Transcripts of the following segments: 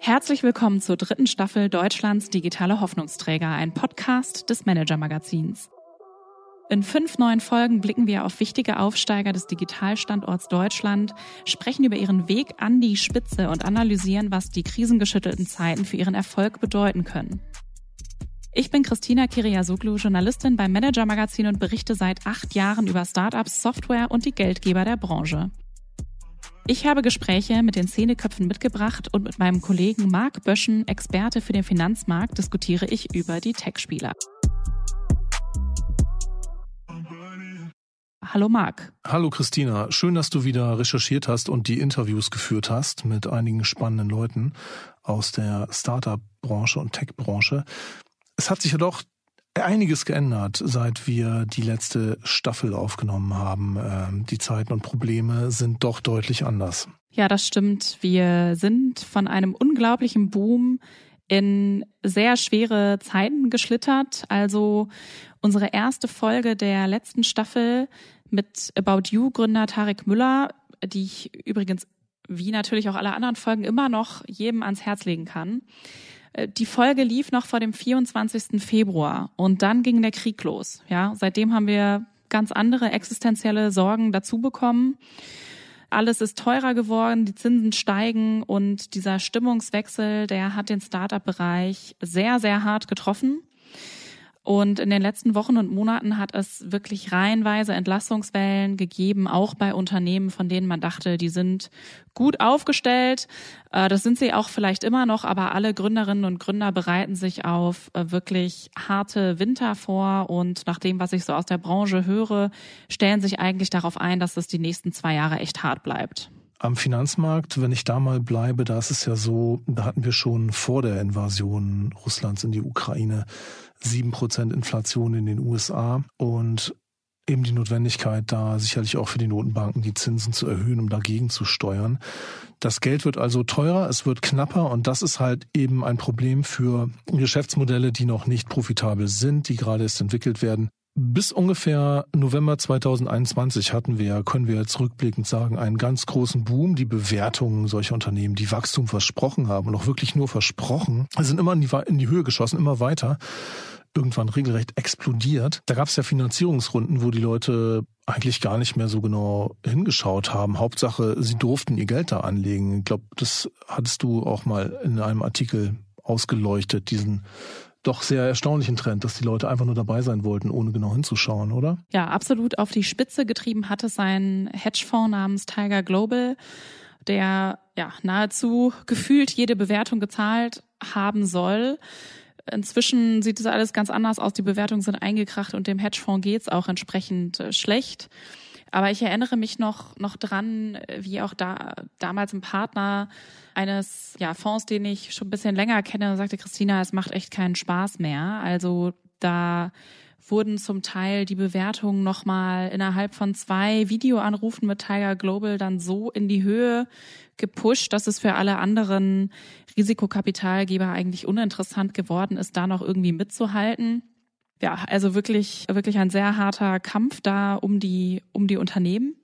Herzlich willkommen zur dritten Staffel Deutschlands digitale Hoffnungsträger, ein Podcast des Manager Magazins. In fünf neuen Folgen blicken wir auf wichtige Aufsteiger des Digitalstandorts Deutschland, sprechen über ihren Weg an die Spitze und analysieren, was die krisengeschüttelten Zeiten für ihren Erfolg bedeuten können. Ich bin Christina Kiriasoglu, Journalistin beim Manager Magazin und berichte seit acht Jahren über Startups, Software und die Geldgeber der Branche. Ich habe Gespräche mit den Szeneköpfen mitgebracht und mit meinem Kollegen Marc Böschen, Experte für den Finanzmarkt, diskutiere ich über die Tech-Spieler. Hallo Marc. Hallo Christina, schön, dass du wieder recherchiert hast und die Interviews geführt hast mit einigen spannenden Leuten aus der Startup-Branche und Tech-Branche. Es hat sich ja doch einiges geändert, seit wir die letzte Staffel aufgenommen haben. Ähm, die Zeiten und Probleme sind doch deutlich anders. Ja, das stimmt. Wir sind von einem unglaublichen Boom in sehr schwere Zeiten geschlittert. Also unsere erste Folge der letzten Staffel mit About You Gründer Tarek Müller, die ich übrigens wie natürlich auch alle anderen Folgen immer noch jedem ans Herz legen kann. Äh, die Folge lief noch vor dem 24. Februar und dann ging der Krieg los. Ja, seitdem haben wir ganz andere existenzielle Sorgen dazu bekommen. Alles ist teurer geworden, die Zinsen steigen und dieser Stimmungswechsel, der hat den Startup-Bereich sehr, sehr hart getroffen. Und in den letzten Wochen und Monaten hat es wirklich reihenweise Entlassungswellen gegeben, auch bei Unternehmen, von denen man dachte, die sind gut aufgestellt. Äh, das sind sie auch vielleicht immer noch, aber alle Gründerinnen und Gründer bereiten sich auf äh, wirklich harte Winter vor. Und nach dem, was ich so aus der Branche höre, stellen sich eigentlich darauf ein, dass es die nächsten zwei Jahre echt hart bleibt. Am Finanzmarkt, wenn ich da mal bleibe, da ist es ja so, da hatten wir schon vor der Invasion Russlands in die Ukraine sieben Prozent Inflation in den USA und eben die Notwendigkeit da sicherlich auch für die Notenbanken die Zinsen zu erhöhen, um dagegen zu steuern. Das Geld wird also teurer, es wird knapper und das ist halt eben ein Problem für Geschäftsmodelle, die noch nicht profitabel sind, die gerade erst entwickelt werden. Bis ungefähr November 2021 hatten wir, können wir jetzt rückblickend sagen, einen ganz großen Boom. Die Bewertungen solcher Unternehmen, die Wachstum versprochen haben und auch wirklich nur versprochen, sind immer in die, in die Höhe geschossen, immer weiter irgendwann regelrecht explodiert. Da gab es ja Finanzierungsrunden, wo die Leute eigentlich gar nicht mehr so genau hingeschaut haben. Hauptsache, sie durften ihr Geld da anlegen. Ich glaube, das hattest du auch mal in einem Artikel ausgeleuchtet, diesen doch sehr erstaunlichen Trend, dass die Leute einfach nur dabei sein wollten, ohne genau hinzuschauen, oder? Ja, absolut auf die Spitze getrieben hatte sein Hedgefonds namens Tiger Global, der ja nahezu gefühlt jede Bewertung gezahlt haben soll. Inzwischen sieht es alles ganz anders aus. Die Bewertungen sind eingekracht und dem Hedgefonds geht's auch entsprechend äh, schlecht. Aber ich erinnere mich noch, noch dran, wie auch da, damals ein Partner eines ja, Fonds, den ich schon ein bisschen länger kenne, sagte Christina, es macht echt keinen Spaß mehr. Also da wurden zum Teil die Bewertungen nochmal innerhalb von zwei Videoanrufen mit Tiger Global dann so in die Höhe gepusht, dass es für alle anderen Risikokapitalgeber eigentlich uninteressant geworden ist, da noch irgendwie mitzuhalten ja, also wirklich, wirklich ein sehr harter Kampf da um die, um die Unternehmen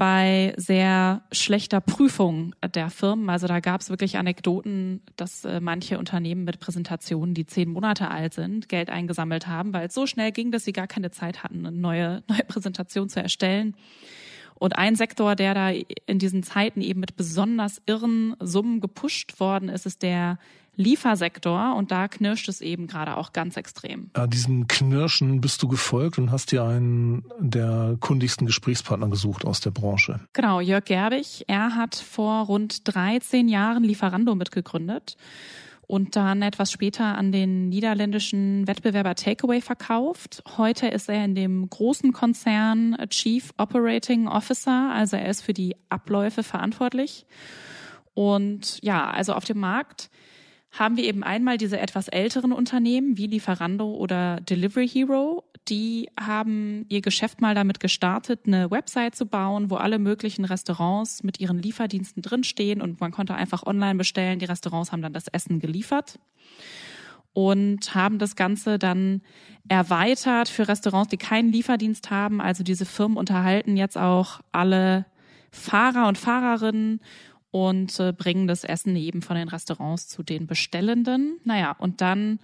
bei sehr schlechter Prüfung der Firmen. Also da gab es wirklich Anekdoten, dass äh, manche Unternehmen mit Präsentationen, die zehn Monate alt sind, Geld eingesammelt haben, weil es so schnell ging, dass sie gar keine Zeit hatten, eine neue, neue Präsentation zu erstellen. Und ein Sektor, der da in diesen Zeiten eben mit besonders irren Summen gepusht worden ist, ist der Liefersektor und da knirscht es eben gerade auch ganz extrem. Ja, diesem Knirschen bist du gefolgt und hast dir einen der kundigsten Gesprächspartner gesucht aus der Branche. Genau, Jörg Gerbig. Er hat vor rund 13 Jahren Lieferando mitgegründet und dann etwas später an den niederländischen Wettbewerber Takeaway verkauft. Heute ist er in dem großen Konzern Chief Operating Officer, also er ist für die Abläufe verantwortlich. Und ja, also auf dem Markt haben wir eben einmal diese etwas älteren Unternehmen wie Lieferando oder Delivery Hero. Die haben ihr Geschäft mal damit gestartet, eine Website zu bauen, wo alle möglichen Restaurants mit ihren Lieferdiensten drinstehen und man konnte einfach online bestellen. Die Restaurants haben dann das Essen geliefert und haben das Ganze dann erweitert für Restaurants, die keinen Lieferdienst haben. Also diese Firmen unterhalten jetzt auch alle Fahrer und Fahrerinnen und äh, bringen das Essen eben von den Restaurants zu den Bestellenden. Naja, und dann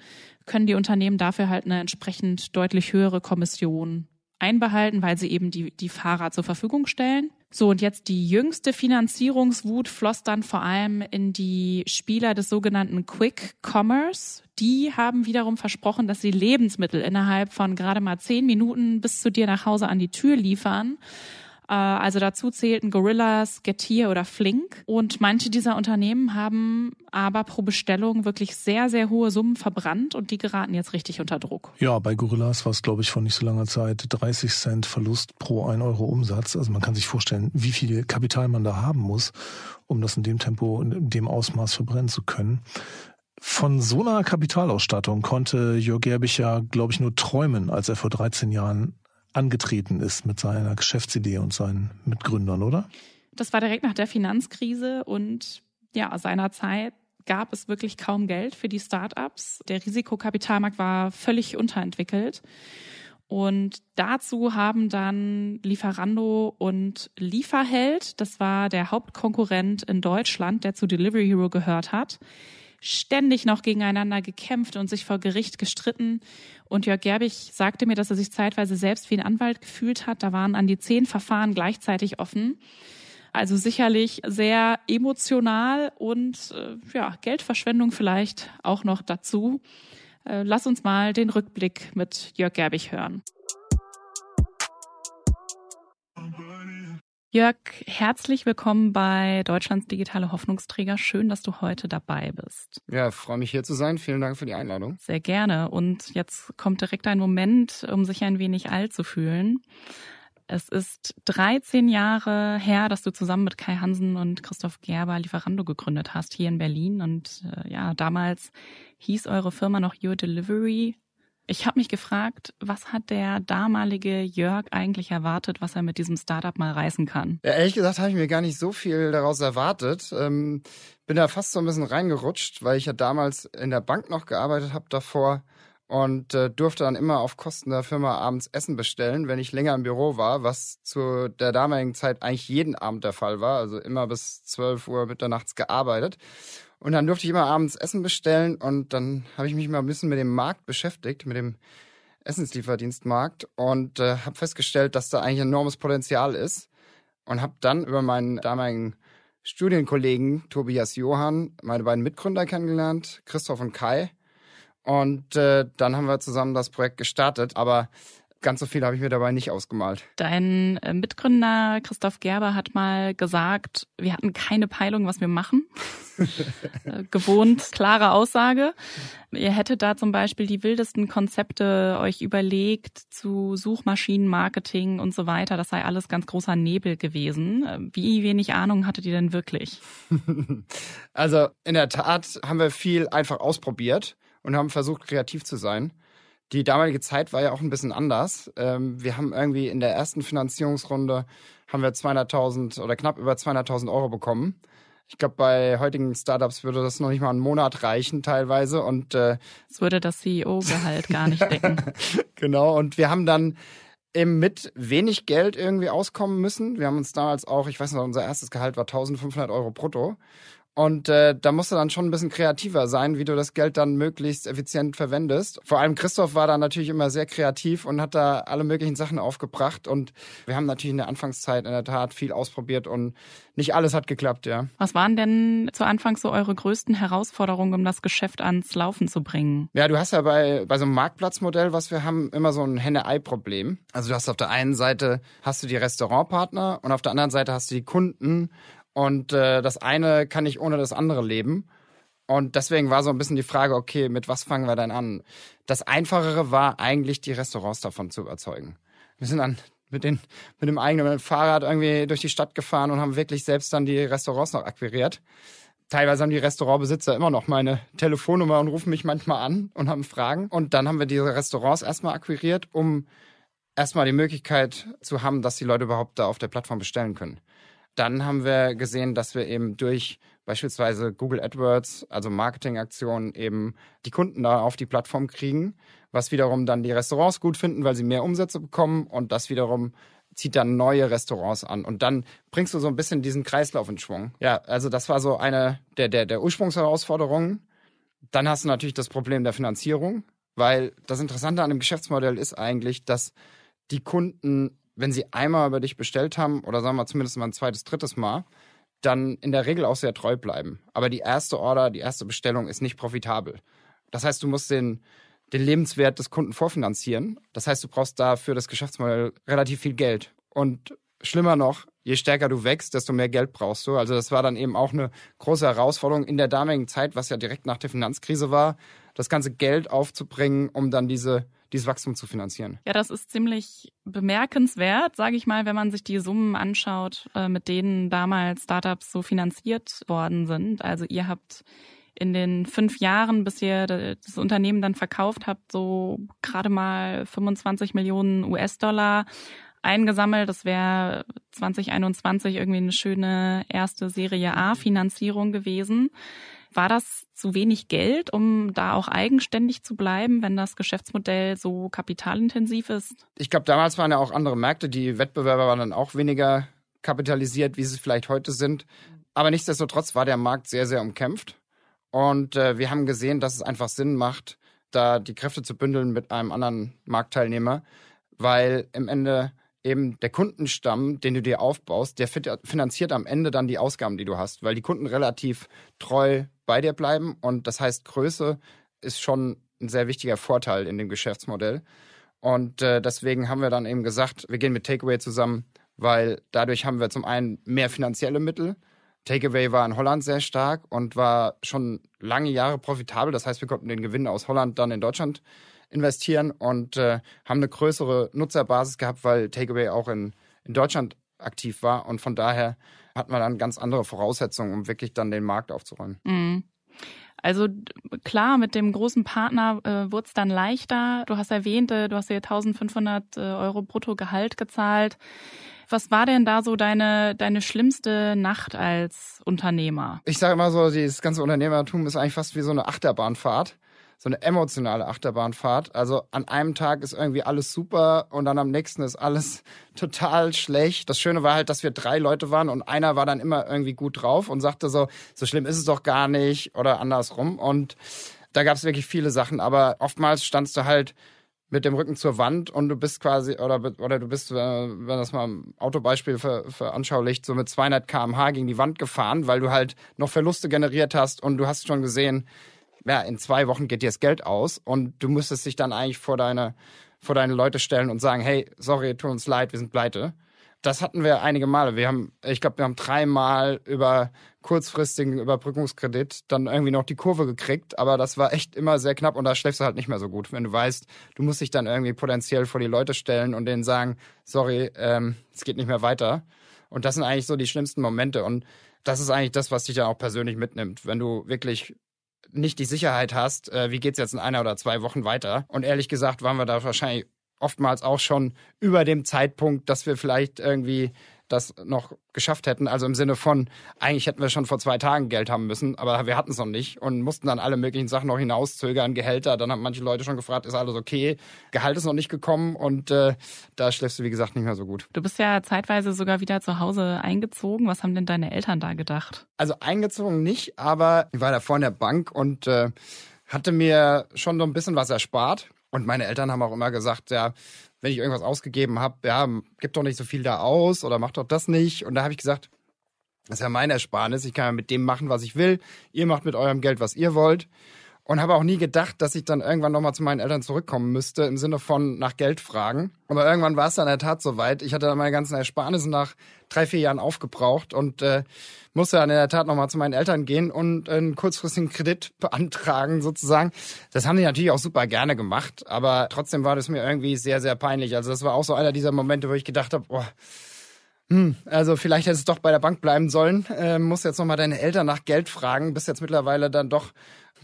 können die Unternehmen dafür halt eine entsprechend deutlich höhere Kommission einbehalten, weil sie eben die, die Fahrer zur Verfügung stellen. So, und jetzt die jüngste Finanzierungswut floss dann vor allem in die Spieler des sogenannten Quick Commerce. Die haben wiederum versprochen, dass sie Lebensmittel innerhalb von gerade mal zehn Minuten bis zu dir nach Hause an die Tür liefern. Äh, also dazu zählten Gorillas, Getir oder Flink. Und manche dieser Unternehmen haben aber pro Bestellung wirklich sehr, sehr hohe Summen verbrannt und die geraten jetzt richtig unter Druck. Ja, bei Gorillas war es, glaube ich, vor nicht so langer Zeit 30 Cent Verlust pro 1 Euro Umsatz. Also man kann sich vorstellen, wie viel Kapital man da haben muss, um das in dem Tempo, in dem Ausmaß verbrennen zu können. Von so einer Kapitalausstattung konnte Jörg Gerbich ja, glaube ich, nur träumen, als er vor 13 Jahren angetreten ist mit seiner Geschäftsidee und seinen Mitgründern, oder? Das war direkt nach der Finanzkrise und ja, seinerzeit gab es wirklich kaum Geld für die Startups. Der Risikokapitalmarkt war völlig unterentwickelt. Und dazu haben dann Lieferando und Lieferheld, das war der Hauptkonkurrent in Deutschland, der zu Delivery Hero gehört hat, ständig noch gegeneinander gekämpft und sich vor Gericht gestritten. Und Jörg Gerbig sagte mir, dass er sich zeitweise selbst wie ein Anwalt gefühlt hat. Da waren an die zehn Verfahren gleichzeitig offen. Also sicherlich sehr emotional und äh, ja, Geldverschwendung vielleicht auch noch dazu. Äh, lass uns mal den Rückblick mit Jörg Gerbig hören. Jörg, herzlich willkommen bei Deutschlands digitale Hoffnungsträger. Schön, dass du heute dabei bist. Ja, freue mich hier zu sein. Vielen Dank für die Einladung. Sehr gerne. Und jetzt kommt direkt ein Moment, um sich ein wenig alt zu fühlen. Es ist 13 Jahre her, dass du zusammen mit Kai Hansen und Christoph Gerber Lieferando gegründet hast hier in Berlin. Und äh, ja, damals hieß eure Firma noch Your Delivery. Ich habe mich gefragt, was hat der damalige Jörg eigentlich erwartet, was er mit diesem Startup mal reißen kann? Ja, ehrlich gesagt habe ich mir gar nicht so viel daraus erwartet. Ähm, bin da fast so ein bisschen reingerutscht, weil ich ja damals in der Bank noch gearbeitet habe davor und äh, durfte dann immer auf Kosten der Firma abends Essen bestellen, wenn ich länger im Büro war, was zu der damaligen Zeit eigentlich jeden Abend der Fall war, also immer bis 12 Uhr mitternachts gearbeitet. Und dann durfte ich immer abends Essen bestellen und dann habe ich mich mal ein bisschen mit dem Markt beschäftigt, mit dem Essenslieferdienstmarkt und äh, habe festgestellt, dass da eigentlich enormes Potenzial ist und habe dann über meinen damaligen Studienkollegen Tobias Johann meine beiden Mitgründer kennengelernt, Christoph und Kai. Und äh, dann haben wir zusammen das Projekt gestartet. Aber Ganz so viel habe ich mir dabei nicht ausgemalt. Dein äh, Mitgründer Christoph Gerber hat mal gesagt, wir hatten keine Peilung, was wir machen. Äh, gewohnt, klare Aussage. Ihr hättet da zum Beispiel die wildesten Konzepte euch überlegt zu Suchmaschinenmarketing und so weiter. Das sei alles ganz großer Nebel gewesen. Äh, wie wenig Ahnung hattet ihr denn wirklich? also in der Tat haben wir viel einfach ausprobiert und haben versucht, kreativ zu sein die damalige Zeit war ja auch ein bisschen anders. Ähm, wir haben irgendwie in der ersten Finanzierungsrunde haben wir 200.000 oder knapp über 200.000 Euro bekommen. Ich glaube, bei heutigen Startups würde das noch nicht mal einen Monat reichen teilweise und äh, es würde das CEO-Gehalt gar nicht decken. genau. Und wir haben dann eben mit wenig Geld irgendwie auskommen müssen. Wir haben uns damals auch, ich weiß noch, unser erstes Gehalt war 1500 Euro brutto. Und äh, da musst du dann schon ein bisschen kreativer sein, wie du das Geld dann möglichst effizient verwendest. Vor allem Christoph war da natürlich immer sehr kreativ und hat da alle möglichen Sachen aufgebracht. Und wir haben natürlich in der Anfangszeit in der Tat viel ausprobiert und nicht alles hat geklappt, ja. Was waren denn zu Anfang so eure größten Herausforderungen, um das Geschäft ans Laufen zu bringen? Ja, du hast ja bei, bei so einem Marktplatzmodell, was wir haben, immer so ein Henne-Ei-Problem. Also du hast auf der einen Seite hast du die Restaurantpartner und auf der anderen Seite hast du die Kunden und äh, das eine kann nicht ohne das andere leben. Und deswegen war so ein bisschen die Frage, okay, mit was fangen wir denn an? Das Einfachere war eigentlich, die Restaurants davon zu überzeugen. Wir sind dann mit, den, mit dem eigenen Fahrrad irgendwie durch die Stadt gefahren und haben wirklich selbst dann die Restaurants noch akquiriert. Teilweise haben die Restaurantbesitzer immer noch meine Telefonnummer und rufen mich manchmal an und haben Fragen. Und dann haben wir diese Restaurants erstmal akquiriert, um erstmal die Möglichkeit zu haben, dass die Leute überhaupt da auf der Plattform bestellen können. Dann haben wir gesehen, dass wir eben durch beispielsweise Google AdWords, also Marketingaktionen, eben die Kunden da auf die Plattform kriegen, was wiederum dann die Restaurants gut finden, weil sie mehr Umsätze bekommen und das wiederum zieht dann neue Restaurants an und dann bringst du so ein bisschen diesen Kreislauf in Schwung. Ja, also das war so eine der, der, der Ursprungsherausforderungen. Dann hast du natürlich das Problem der Finanzierung, weil das Interessante an dem Geschäftsmodell ist eigentlich, dass die Kunden, wenn sie einmal über dich bestellt haben oder sagen wir zumindest mal ein zweites, drittes Mal, dann in der Regel auch sehr treu bleiben. Aber die erste Order, die erste Bestellung ist nicht profitabel. Das heißt, du musst den, den Lebenswert des Kunden vorfinanzieren. Das heißt, du brauchst da für das Geschäftsmodell relativ viel Geld. Und schlimmer noch, je stärker du wächst, desto mehr Geld brauchst du. Also das war dann eben auch eine große Herausforderung in der damaligen Zeit, was ja direkt nach der Finanzkrise war, das ganze Geld aufzubringen, um dann diese dieses Wachstum zu finanzieren. Ja, das ist ziemlich bemerkenswert, sage ich mal, wenn man sich die Summen anschaut, äh, mit denen damals Startups so finanziert worden sind. Also ihr habt in den fünf Jahren, bis ihr das Unternehmen dann verkauft habt, so gerade mal 25 Millionen US-Dollar eingesammelt. Das wäre 2021 irgendwie eine schöne erste Serie A-Finanzierung gewesen. War das zu wenig Geld, um da auch eigenständig zu bleiben, wenn das Geschäftsmodell so kapitalintensiv ist? Ich glaube, damals waren ja auch andere Märkte. Die Wettbewerber waren dann auch weniger kapitalisiert, wie sie vielleicht heute sind. Aber nichtsdestotrotz war der Markt sehr, sehr umkämpft. Und äh, wir haben gesehen, dass es einfach Sinn macht, da die Kräfte zu bündeln mit einem anderen Marktteilnehmer, weil im Ende eben der Kundenstamm, den du dir aufbaust, der finanziert am Ende dann die Ausgaben, die du hast, weil die Kunden relativ treu bei dir bleiben und das heißt, Größe ist schon ein sehr wichtiger Vorteil in dem Geschäftsmodell. Und äh, deswegen haben wir dann eben gesagt, wir gehen mit Takeaway zusammen, weil dadurch haben wir zum einen mehr finanzielle Mittel, Takeaway war in Holland sehr stark und war schon lange Jahre profitabel. Das heißt, wir konnten den Gewinn aus Holland dann in Deutschland investieren und äh, haben eine größere Nutzerbasis gehabt, weil Takeaway auch in, in Deutschland aktiv war. Und von daher hat man dann ganz andere Voraussetzungen, um wirklich dann den Markt aufzuräumen. Mhm. Also klar, mit dem großen Partner äh, wurde es dann leichter. Du hast erwähnt, äh, du hast dir 1500 äh, Euro Bruttogehalt gezahlt. Was war denn da so deine, deine schlimmste Nacht als Unternehmer? Ich sage immer so, dieses ganze Unternehmertum ist eigentlich fast wie so eine Achterbahnfahrt so eine emotionale Achterbahnfahrt. Also an einem Tag ist irgendwie alles super und dann am nächsten ist alles total schlecht. Das Schöne war halt, dass wir drei Leute waren und einer war dann immer irgendwie gut drauf und sagte so, so schlimm ist es doch gar nicht oder andersrum. Und da gab es wirklich viele Sachen, aber oftmals standst du halt mit dem Rücken zur Wand und du bist quasi, oder, oder du bist, äh, wenn das mal ein Autobeispiel ver, veranschaulicht, so mit 200 kmh gegen die Wand gefahren, weil du halt noch Verluste generiert hast und du hast schon gesehen, ja, in zwei Wochen geht dir das Geld aus und du müsstest dich dann eigentlich vor deine, vor deine Leute stellen und sagen, hey, sorry, tut uns leid, wir sind pleite das hatten wir einige Male. Wir haben, ich glaube, wir haben dreimal über kurzfristigen Überbrückungskredit dann irgendwie noch die Kurve gekriegt, aber das war echt immer sehr knapp und da schläfst du halt nicht mehr so gut, wenn du weißt, du musst dich dann irgendwie potenziell vor die Leute stellen und denen sagen, sorry, ähm, es geht nicht mehr weiter. Und das sind eigentlich so die schlimmsten Momente und das ist eigentlich das, was dich dann auch persönlich mitnimmt, wenn du wirklich nicht die Sicherheit hast, äh, wie geht's jetzt in einer oder zwei Wochen weiter. Und ehrlich gesagt waren wir da wahrscheinlich oftmals auch schon über dem Zeitpunkt, dass wir vielleicht irgendwie das noch geschafft hätten. Also im Sinne von, eigentlich hätten wir schon vor zwei Tagen Geld haben müssen, aber wir hatten es noch nicht und mussten dann alle möglichen Sachen noch hinauszögern, Gehälter. Dann haben manche Leute schon gefragt, ist alles okay? Gehalt ist noch nicht gekommen und äh, da schläfst du, wie gesagt, nicht mehr so gut. Du bist ja zeitweise sogar wieder zu Hause eingezogen. Was haben denn deine Eltern da gedacht? Also eingezogen nicht, aber ich war da vor in der Bank und äh, hatte mir schon so ein bisschen was erspart und meine Eltern haben auch immer gesagt, ja, wenn ich irgendwas ausgegeben habe, ja, gib doch nicht so viel da aus oder mach doch das nicht. Und da habe ich gesagt, das ist ja meine Ersparnis, ich kann ja mit dem machen, was ich will. Ihr macht mit eurem Geld, was ihr wollt und habe auch nie gedacht, dass ich dann irgendwann nochmal zu meinen Eltern zurückkommen müsste, im Sinne von nach Geld fragen. Aber irgendwann war es dann in der Tat soweit. Ich hatte dann meine ganzen Ersparnisse nach drei, vier Jahren aufgebraucht und äh, musste dann in der Tat nochmal zu meinen Eltern gehen und einen kurzfristigen Kredit beantragen sozusagen. Das haben die natürlich auch super gerne gemacht, aber trotzdem war das mir irgendwie sehr, sehr peinlich. Also das war auch so einer dieser Momente, wo ich gedacht habe, boah, hm, also vielleicht hättest du doch bei der Bank bleiben sollen. Äh, musst jetzt nochmal deine Eltern nach Geld fragen. Bist jetzt mittlerweile dann doch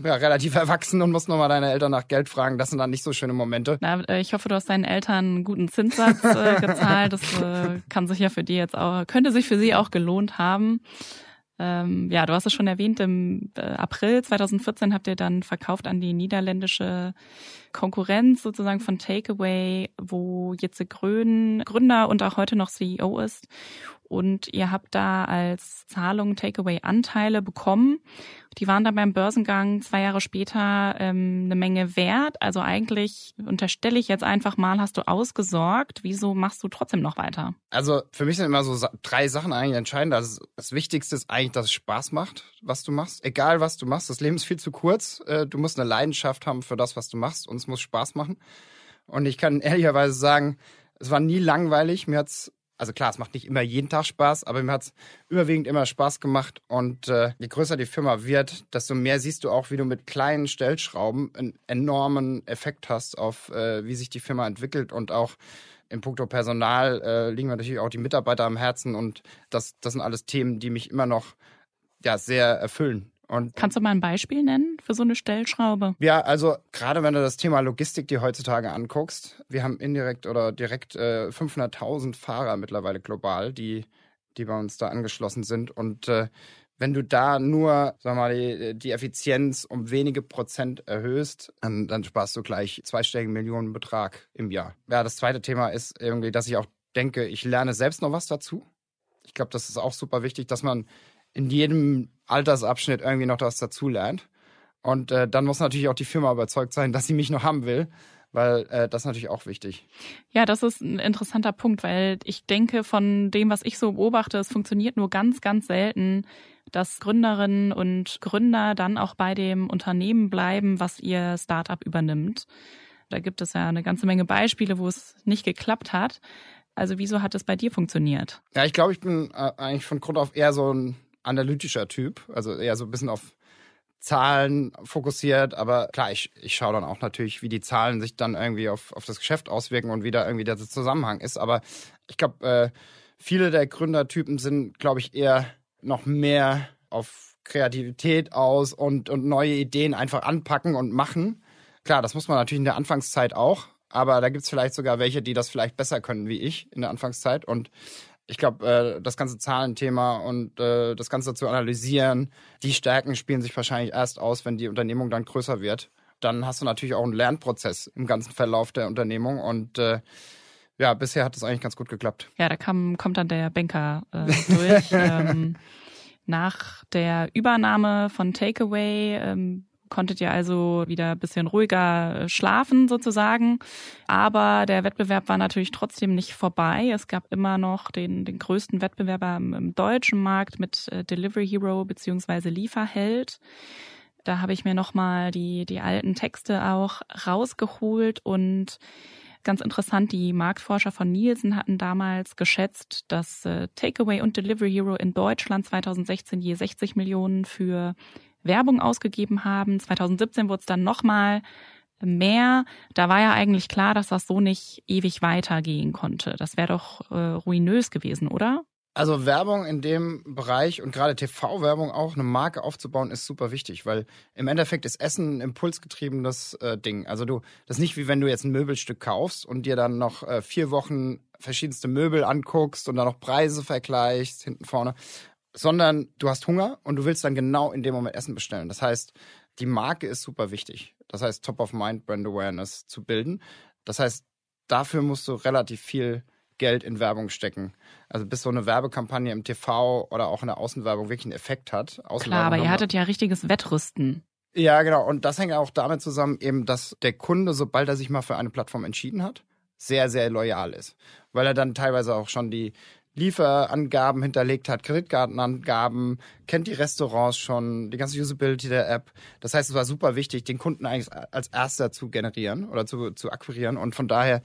ja, relativ erwachsen und musst nochmal deine Eltern nach Geld fragen. Das sind dann nicht so schöne Momente. Na, äh, ich hoffe, du hast deinen Eltern einen guten Zinssatz äh, gezahlt. Das äh, kann sich ja für die jetzt auch, könnte sich für sie auch gelohnt haben. Ähm, ja, du hast es schon erwähnt, im äh, April 2014 habt ihr dann verkauft an die niederländische Konkurrenz sozusagen von Takeaway, wo Jitze Grön Gründer und auch heute noch CEO ist und ihr habt da als Zahlung Takeaway-Anteile bekommen. Die waren dann beim Börsengang zwei Jahre später ähm, eine Menge wert. Also eigentlich unterstelle ich jetzt einfach mal, hast du ausgesorgt. Wieso machst du trotzdem noch weiter? Also für mich sind immer so drei Sachen eigentlich entscheidend. Also das Wichtigste ist eigentlich, dass es Spaß macht, was du machst. Egal was du machst, das Leben ist viel zu kurz. Äh, du musst eine Leidenschaft haben für das, was du machst und es muss Spaß machen. Und ich kann ehrlicherweise sagen, es war nie langweilig. Mir hat's also klar, es macht nicht immer jeden Tag Spaß, aber mir hat es überwiegend immer Spaß gemacht. Und äh, je größer die Firma wird, desto mehr siehst du auch, wie du mit kleinen Stellschrauben einen enormen Effekt hast auf, äh, wie sich die Firma entwickelt und auch in puncto Personal äh, liegen mir natürlich auch die Mitarbeiter am Herzen und das, das sind alles Themen, die mich immer noch ja, sehr erfüllen. Und Kannst du mal ein Beispiel nennen für so eine Stellschraube? Ja, also gerade wenn du das Thema Logistik dir heutzutage anguckst, wir haben indirekt oder direkt äh, 500.000 Fahrer mittlerweile global, die, die bei uns da angeschlossen sind. Und äh, wenn du da nur, sag mal, die, die Effizienz um wenige Prozent erhöhst, dann, dann sparst du gleich zweistelligen Millionenbetrag im Jahr. Ja, das zweite Thema ist irgendwie, dass ich auch denke, ich lerne selbst noch was dazu. Ich glaube, das ist auch super wichtig, dass man in jedem Altersabschnitt irgendwie noch was dazulernt. Und äh, dann muss natürlich auch die Firma überzeugt sein, dass sie mich noch haben will, weil äh, das ist natürlich auch wichtig. Ja, das ist ein interessanter Punkt, weil ich denke, von dem, was ich so beobachte, es funktioniert nur ganz, ganz selten, dass Gründerinnen und Gründer dann auch bei dem Unternehmen bleiben, was ihr Startup übernimmt. Da gibt es ja eine ganze Menge Beispiele, wo es nicht geklappt hat. Also wieso hat es bei dir funktioniert? Ja, ich glaube, ich bin äh, eigentlich von Grund auf eher so ein analytischer Typ, also eher so ein bisschen auf Zahlen fokussiert, aber klar, ich, ich schaue dann auch natürlich, wie die Zahlen sich dann irgendwie auf, auf das Geschäft auswirken und wie da irgendwie der Zusammenhang ist. Aber ich glaube, äh, viele der Gründertypen sind, glaube ich, eher noch mehr auf Kreativität aus und, und neue Ideen einfach anpacken und machen. Klar, das muss man natürlich in der Anfangszeit auch, aber da gibt es vielleicht sogar welche, die das vielleicht besser können wie ich in der Anfangszeit. Und ich glaube, äh, das ganze Zahlenthema und äh, das Ganze zu analysieren, die Stärken spielen sich wahrscheinlich erst aus, wenn die Unternehmung dann größer wird. Dann hast du natürlich auch einen Lernprozess im ganzen Verlauf der Unternehmung und äh, ja, bisher hat es eigentlich ganz gut geklappt. Ja, da kam, kommt dann der Banker äh, durch. ähm, nach der Übernahme von Takeaway ähm, konntet ihr also wieder ein bisschen ruhiger äh, schlafen sozusagen. Aber der Wettbewerb war natürlich trotzdem nicht vorbei. Es gab immer noch den, den größten Wettbewerber im, deutschen Markt mit äh, Delivery Hero beziehungsweise Lieferheld. Da habe ich mir nochmal die, die alten Texte auch rausgeholt und ganz interessant, die Marktforscher von Nielsen hatten damals geschätzt, dass äh, Takeaway und Delivery Hero in Deutschland 2016 je 60 Millionen für Werbung ausgegeben haben. 2017 wurde es dann nochmal mehr. Da war ja eigentlich klar, dass das so nicht ewig weitergehen konnte. Das wäre doch äh, ruinös gewesen, oder? Also Werbung in dem Bereich und gerade TV-Werbung auch, eine Marke aufzubauen, ist super wichtig, weil im Endeffekt ist Essen ein impulsgetriebenes äh, Ding. Also du, das ist nicht wie wenn du jetzt ein Möbelstück kaufst und dir dann noch äh, vier Wochen verschiedenste Möbel anguckst und dann noch Preise vergleichst, hinten vorne sondern du hast Hunger und du willst dann genau in dem Moment Essen bestellen. Das heißt, die Marke ist super wichtig. Das heißt, Top of Mind Brand Awareness zu bilden. Das heißt, dafür musst du relativ viel Geld in Werbung stecken. Also bis so eine Werbekampagne im TV oder auch in der Außenwerbung wirklich einen Effekt hat. Klar, aber ihr hattet ja richtiges Wettrüsten. Ja, genau. Und das hängt auch damit zusammen, eben, dass der Kunde, sobald er sich mal für eine Plattform entschieden hat, sehr, sehr loyal ist. Weil er dann teilweise auch schon die, Lieferangaben hinterlegt hat, Kreditkartenangaben, kennt die Restaurants schon, die ganze Usability der App. Das heißt, es war super wichtig, den Kunden eigentlich als erster zu generieren oder zu, zu akquirieren. Und von daher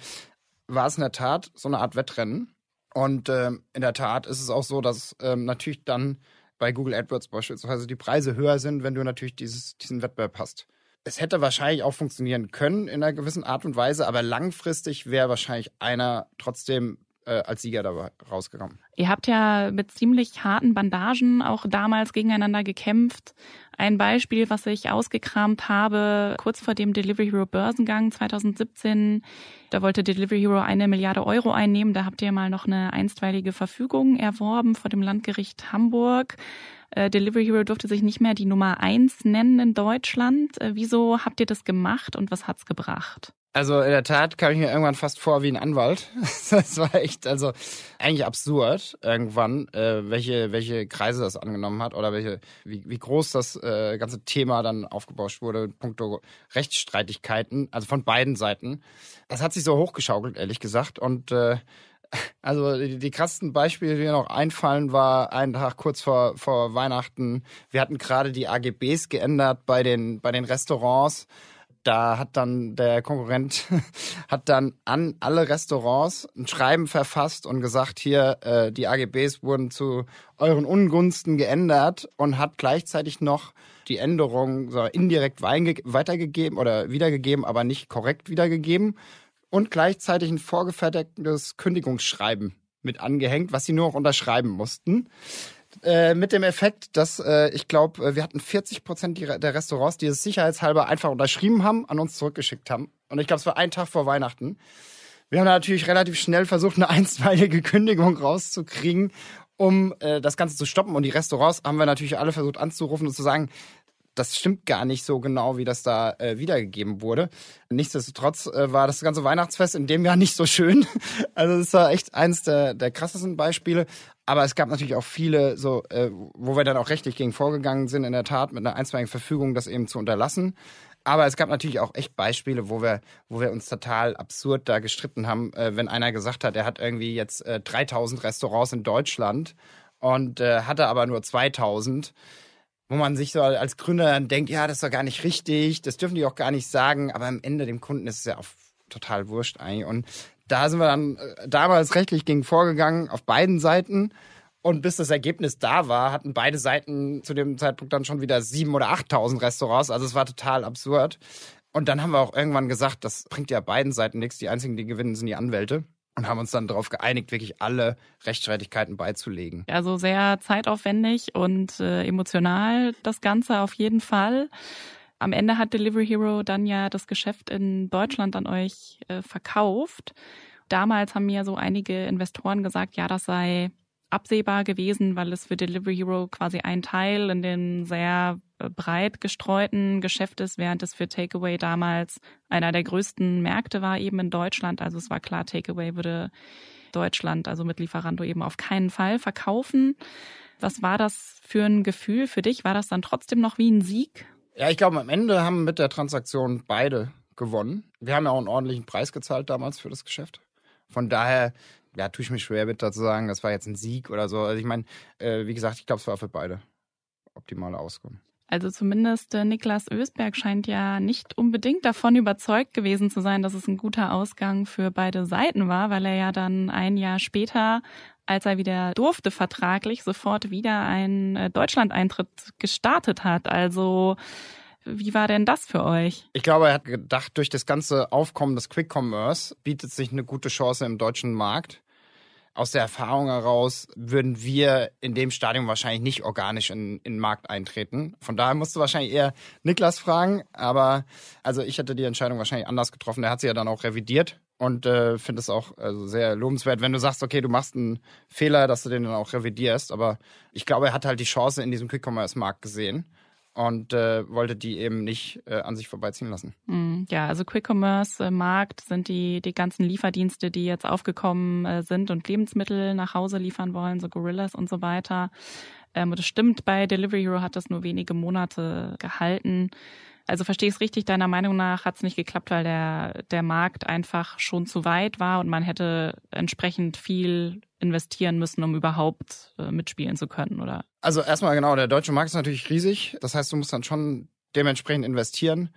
war es in der Tat so eine Art Wettrennen. Und ähm, in der Tat ist es auch so, dass ähm, natürlich dann bei Google AdWords beispielsweise die Preise höher sind, wenn du natürlich dieses, diesen Wettbewerb hast. Es hätte wahrscheinlich auch funktionieren können in einer gewissen Art und Weise, aber langfristig wäre wahrscheinlich einer trotzdem äh, als Sieger dabei rausgekommen. Ihr habt ja mit ziemlich harten Bandagen auch damals gegeneinander gekämpft. Ein Beispiel, was ich ausgekramt habe, kurz vor dem Delivery Hero Börsengang 2017, da wollte Delivery Hero eine Milliarde Euro einnehmen. Da habt ihr mal noch eine einstweilige Verfügung erworben vor dem Landgericht Hamburg. Äh, Delivery Hero durfte sich nicht mehr die Nummer eins nennen in Deutschland. Äh, wieso habt ihr das gemacht und was hat's gebracht? Also in der Tat kam ich mir irgendwann fast vor wie ein Anwalt. Das war echt, also eigentlich absurd irgendwann, äh, welche, welche Kreise das angenommen hat oder welche, wie, wie groß das äh, ganze Thema dann aufgebauscht wurde, puncto Rechtsstreitigkeiten, also von beiden Seiten. Das hat sich so hochgeschaukelt, ehrlich gesagt. Und äh, also die, die krassesten Beispiele, die mir noch einfallen, war einen Tag kurz vor, vor Weihnachten. Wir hatten gerade die AGBs geändert bei den, bei den Restaurants da hat dann der Konkurrent hat dann an alle Restaurants ein Schreiben verfasst und gesagt, hier äh, die AGBs wurden zu euren Ungunsten geändert und hat gleichzeitig noch die Änderung so indirekt weitergegeben oder wiedergegeben, aber nicht korrekt wiedergegeben und gleichzeitig ein vorgefertigtes Kündigungsschreiben mit angehängt, was sie nur noch unterschreiben mussten. Äh, mit dem Effekt, dass äh, ich glaube, äh, wir hatten 40 Prozent der Restaurants, die es sicherheitshalber einfach unterschrieben haben, an uns zurückgeschickt haben. Und ich glaube, es war ein Tag vor Weihnachten. Wir haben natürlich relativ schnell versucht, eine einstweilige Kündigung rauszukriegen, um äh, das Ganze zu stoppen. Und die Restaurants haben wir natürlich alle versucht anzurufen und zu sagen, das stimmt gar nicht so genau, wie das da äh, wiedergegeben wurde. Nichtsdestotrotz äh, war das ganze Weihnachtsfest in dem Jahr nicht so schön. Also das war echt eins der, der krassesten Beispiele. Aber es gab natürlich auch viele, so, äh, wo wir dann auch rechtlich gegen vorgegangen sind, in der Tat mit einer einstweiligen Verfügung, das eben zu unterlassen. Aber es gab natürlich auch echt Beispiele, wo wir, wo wir uns total absurd da gestritten haben, äh, wenn einer gesagt hat, er hat irgendwie jetzt äh, 3000 Restaurants in Deutschland und äh, hatte aber nur 2000 wo man sich so als Gründer dann denkt, ja, das ist doch gar nicht richtig, das dürfen die auch gar nicht sagen, aber am Ende dem Kunden ist es ja auch total wurscht eigentlich. Und da sind wir dann äh, damals rechtlich gegen vorgegangen auf beiden Seiten. Und bis das Ergebnis da war, hatten beide Seiten zu dem Zeitpunkt dann schon wieder sieben oder achttausend Restaurants. Also es war total absurd. Und dann haben wir auch irgendwann gesagt, das bringt ja beiden Seiten nichts. Die einzigen, die gewinnen, sind die Anwälte. Und haben uns dann darauf geeinigt, wirklich alle Rechtsstreitigkeiten beizulegen. Also sehr zeitaufwendig und äh, emotional das Ganze auf jeden Fall. Am Ende hat Delivery Hero dann ja das Geschäft in Deutschland an euch äh, verkauft. Damals haben mir so einige Investoren gesagt, ja, das sei absehbar gewesen, weil es für Delivery Hero quasi ein Teil in den sehr äh, breit gestreuten Geschäft ist, während es für Takeaway damals einer der größten Märkte war, eben in Deutschland. Also es war klar, Takeaway würde Deutschland, also mit Lieferando eben auf keinen Fall verkaufen. Was war das für ein Gefühl für dich? War das dann trotzdem noch wie ein Sieg? Ja, ich glaube, am Ende haben mit der Transaktion beide gewonnen. Wir haben ja auch einen ordentlichen Preis gezahlt damals für das Geschäft. Von daher, ja, tue ich mich schwer mit dazu sagen, das war jetzt ein Sieg oder so. Also ich meine, äh, wie gesagt, ich glaube, es war für beide optimale Auskommen. Also zumindest äh, Niklas Ösberg scheint ja nicht unbedingt davon überzeugt gewesen zu sein, dass es ein guter Ausgang für beide Seiten war, weil er ja dann ein Jahr später als er wieder durfte vertraglich, sofort wieder einen äh, Deutschland-Eintritt gestartet hat. Also wie war denn das für euch? Ich glaube, er hat gedacht, durch das ganze Aufkommen des Quick Commerce bietet sich eine gute Chance im deutschen Markt. Aus der Erfahrung heraus würden wir in dem Stadium wahrscheinlich nicht organisch in, in den Markt eintreten. Von daher musst du wahrscheinlich eher Niklas fragen. Aber also ich hätte die Entscheidung wahrscheinlich anders getroffen. Er hat sie ja dann auch revidiert und äh, finde es auch also sehr lobenswert, wenn du sagst, okay, du machst einen Fehler, dass du den dann auch revidierst. Aber ich glaube, er hat halt die Chance in diesem Quick-Commerce-Markt gesehen und äh, wollte die eben nicht äh, an sich vorbeiziehen lassen. Mm, ja, also Quick-Commerce-Markt sind die, die ganzen Lieferdienste, die jetzt aufgekommen äh, sind und Lebensmittel nach Hause liefern wollen, so Gorillas und so weiter. Ähm, das stimmt, bei Delivery Hero hat das nur wenige Monate gehalten. Also verstehe ich es richtig, deiner Meinung nach hat es nicht geklappt, weil der, der Markt einfach schon zu weit war und man hätte entsprechend viel investieren müssen, um überhaupt äh, mitspielen zu können, oder? Also erstmal genau, der deutsche Markt ist natürlich riesig. Das heißt, du musst dann schon dementsprechend investieren.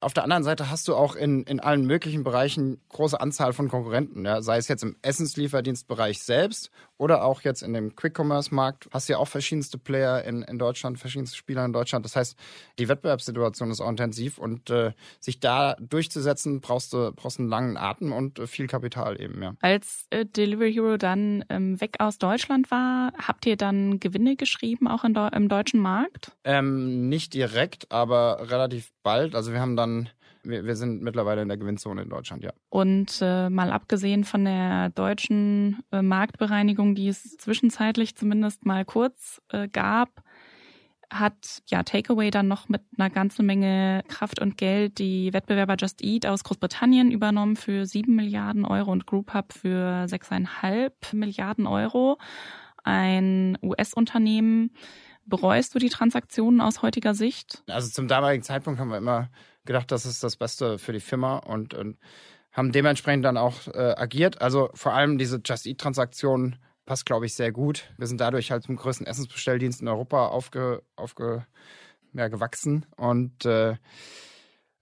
Auf der anderen Seite hast du auch in, in allen möglichen Bereichen große Anzahl von Konkurrenten. Ja? Sei es jetzt im Essenslieferdienstbereich selbst oder auch jetzt in dem Quick-Commerce-Markt. Hast du ja auch verschiedenste Player in, in Deutschland, verschiedenste Spieler in Deutschland. Das heißt, die Wettbewerbssituation ist auch intensiv und äh, sich da durchzusetzen, brauchst du brauchst einen langen Atem und äh, viel Kapital eben, ja. Als äh, Delivery Hero dann ähm, weg aus Deutschland war, habt ihr dann Gewinne geschrieben, auch in, im deutschen Markt? Ähm, nicht direkt, aber relativ bald. Also wir haben dann wir, wir sind mittlerweile in der Gewinnzone in Deutschland, ja. Und äh, mal abgesehen von der deutschen äh, Marktbereinigung, die es zwischenzeitlich zumindest mal kurz äh, gab, hat ja Takeaway dann noch mit einer ganzen Menge Kraft und Geld die Wettbewerber Just Eat aus Großbritannien übernommen für sieben Milliarden Euro und Group Hub für sechseinhalb Milliarden Euro. Ein US-Unternehmen. Bereust du die Transaktionen aus heutiger Sicht? Also zum damaligen Zeitpunkt haben wir immer gedacht, das ist das Beste für die Firma und, und haben dementsprechend dann auch äh, agiert. Also vor allem diese Just Eat-Transaktion passt, glaube ich, sehr gut. Wir sind dadurch halt zum größten Essensbestelldienst in Europa aufge, aufge, ja, gewachsen. Und äh,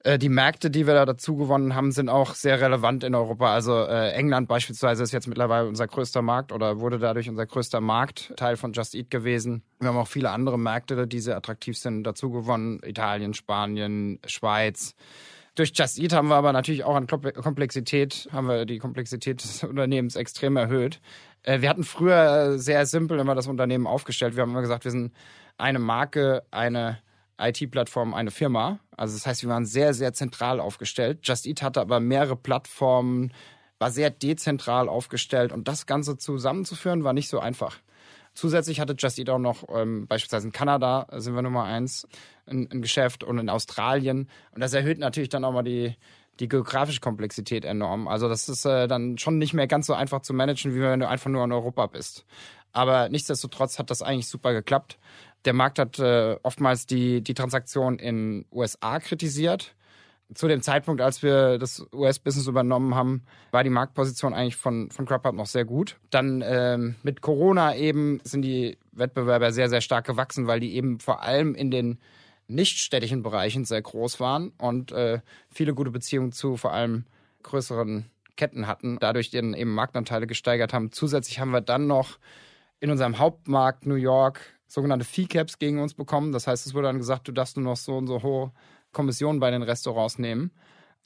die Märkte, die wir da dazu gewonnen haben, sind auch sehr relevant in Europa. Also äh, England beispielsweise ist jetzt mittlerweile unser größter Markt oder wurde dadurch unser größter Markt, Teil von Just Eat gewesen. Wir haben auch viele andere Märkte, die sehr attraktiv sind, dazu gewonnen. Italien, Spanien, Schweiz. Durch Just Eat haben wir aber natürlich auch an Komplexität, haben wir die Komplexität des Unternehmens extrem erhöht. Äh, wir hatten früher sehr simpel immer das Unternehmen aufgestellt. Wir haben immer gesagt, wir sind eine Marke, eine IT-Plattform, eine Firma. Also das heißt, wir waren sehr, sehr zentral aufgestellt. Just Eat hatte aber mehrere Plattformen, war sehr dezentral aufgestellt und das Ganze zusammenzuführen war nicht so einfach. Zusätzlich hatte Just Eat auch noch ähm, beispielsweise in Kanada sind wir Nummer eins ein, ein Geschäft und in Australien und das erhöht natürlich dann auch mal die die geografische Komplexität enorm. Also das ist äh, dann schon nicht mehr ganz so einfach zu managen, wie wenn du einfach nur in Europa bist. Aber nichtsdestotrotz hat das eigentlich super geklappt. Der Markt hat äh, oftmals die, die Transaktion in USA kritisiert. Zu dem Zeitpunkt, als wir das US-Business übernommen haben, war die Marktposition eigentlich von, von Grubhub noch sehr gut. Dann ähm, mit Corona eben sind die Wettbewerber sehr, sehr stark gewachsen, weil die eben vor allem in den nicht-städtischen Bereichen sehr groß waren und äh, viele gute Beziehungen zu vor allem größeren Ketten hatten, dadurch dann eben Marktanteile gesteigert haben. Zusätzlich haben wir dann noch in unserem Hauptmarkt New York sogenannte Fee-Caps gegen uns bekommen. Das heißt, es wurde dann gesagt, du darfst nur noch so und so hohe Kommissionen bei den Restaurants nehmen.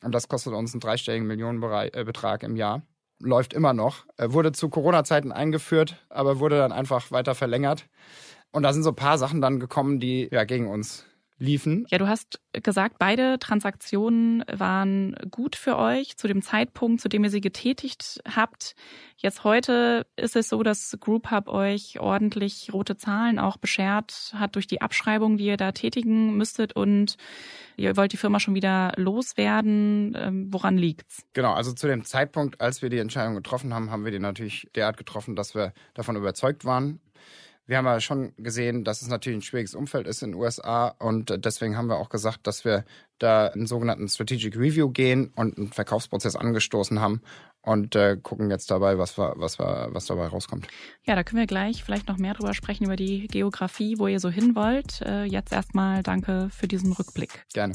Und das kostet uns einen dreistelligen Millionenbetrag im Jahr. Läuft immer noch. Wurde zu Corona-Zeiten eingeführt, aber wurde dann einfach weiter verlängert. Und da sind so ein paar Sachen dann gekommen, die ja gegen uns liefen. Ja, du hast gesagt, beide Transaktionen waren gut für euch zu dem Zeitpunkt, zu dem ihr sie getätigt habt. Jetzt heute ist es so, dass GroupHub euch ordentlich rote Zahlen auch beschert hat durch die Abschreibung, die ihr da tätigen müsstet und ihr wollt die Firma schon wieder loswerden. Ähm, woran liegt's? Genau, also zu dem Zeitpunkt, als wir die Entscheidung getroffen haben, haben wir die natürlich derart getroffen, dass wir davon überzeugt waren, wir haben ja schon gesehen, dass es natürlich ein schwieriges Umfeld ist in den USA und deswegen haben wir auch gesagt, dass wir da einen sogenannten Strategic Review gehen und einen Verkaufsprozess angestoßen haben und äh, gucken jetzt dabei, was, wir, was, wir, was dabei rauskommt. Ja, da können wir gleich vielleicht noch mehr drüber sprechen, über die Geografie, wo ihr so hin wollt. Äh, jetzt erstmal danke für diesen Rückblick. Gerne.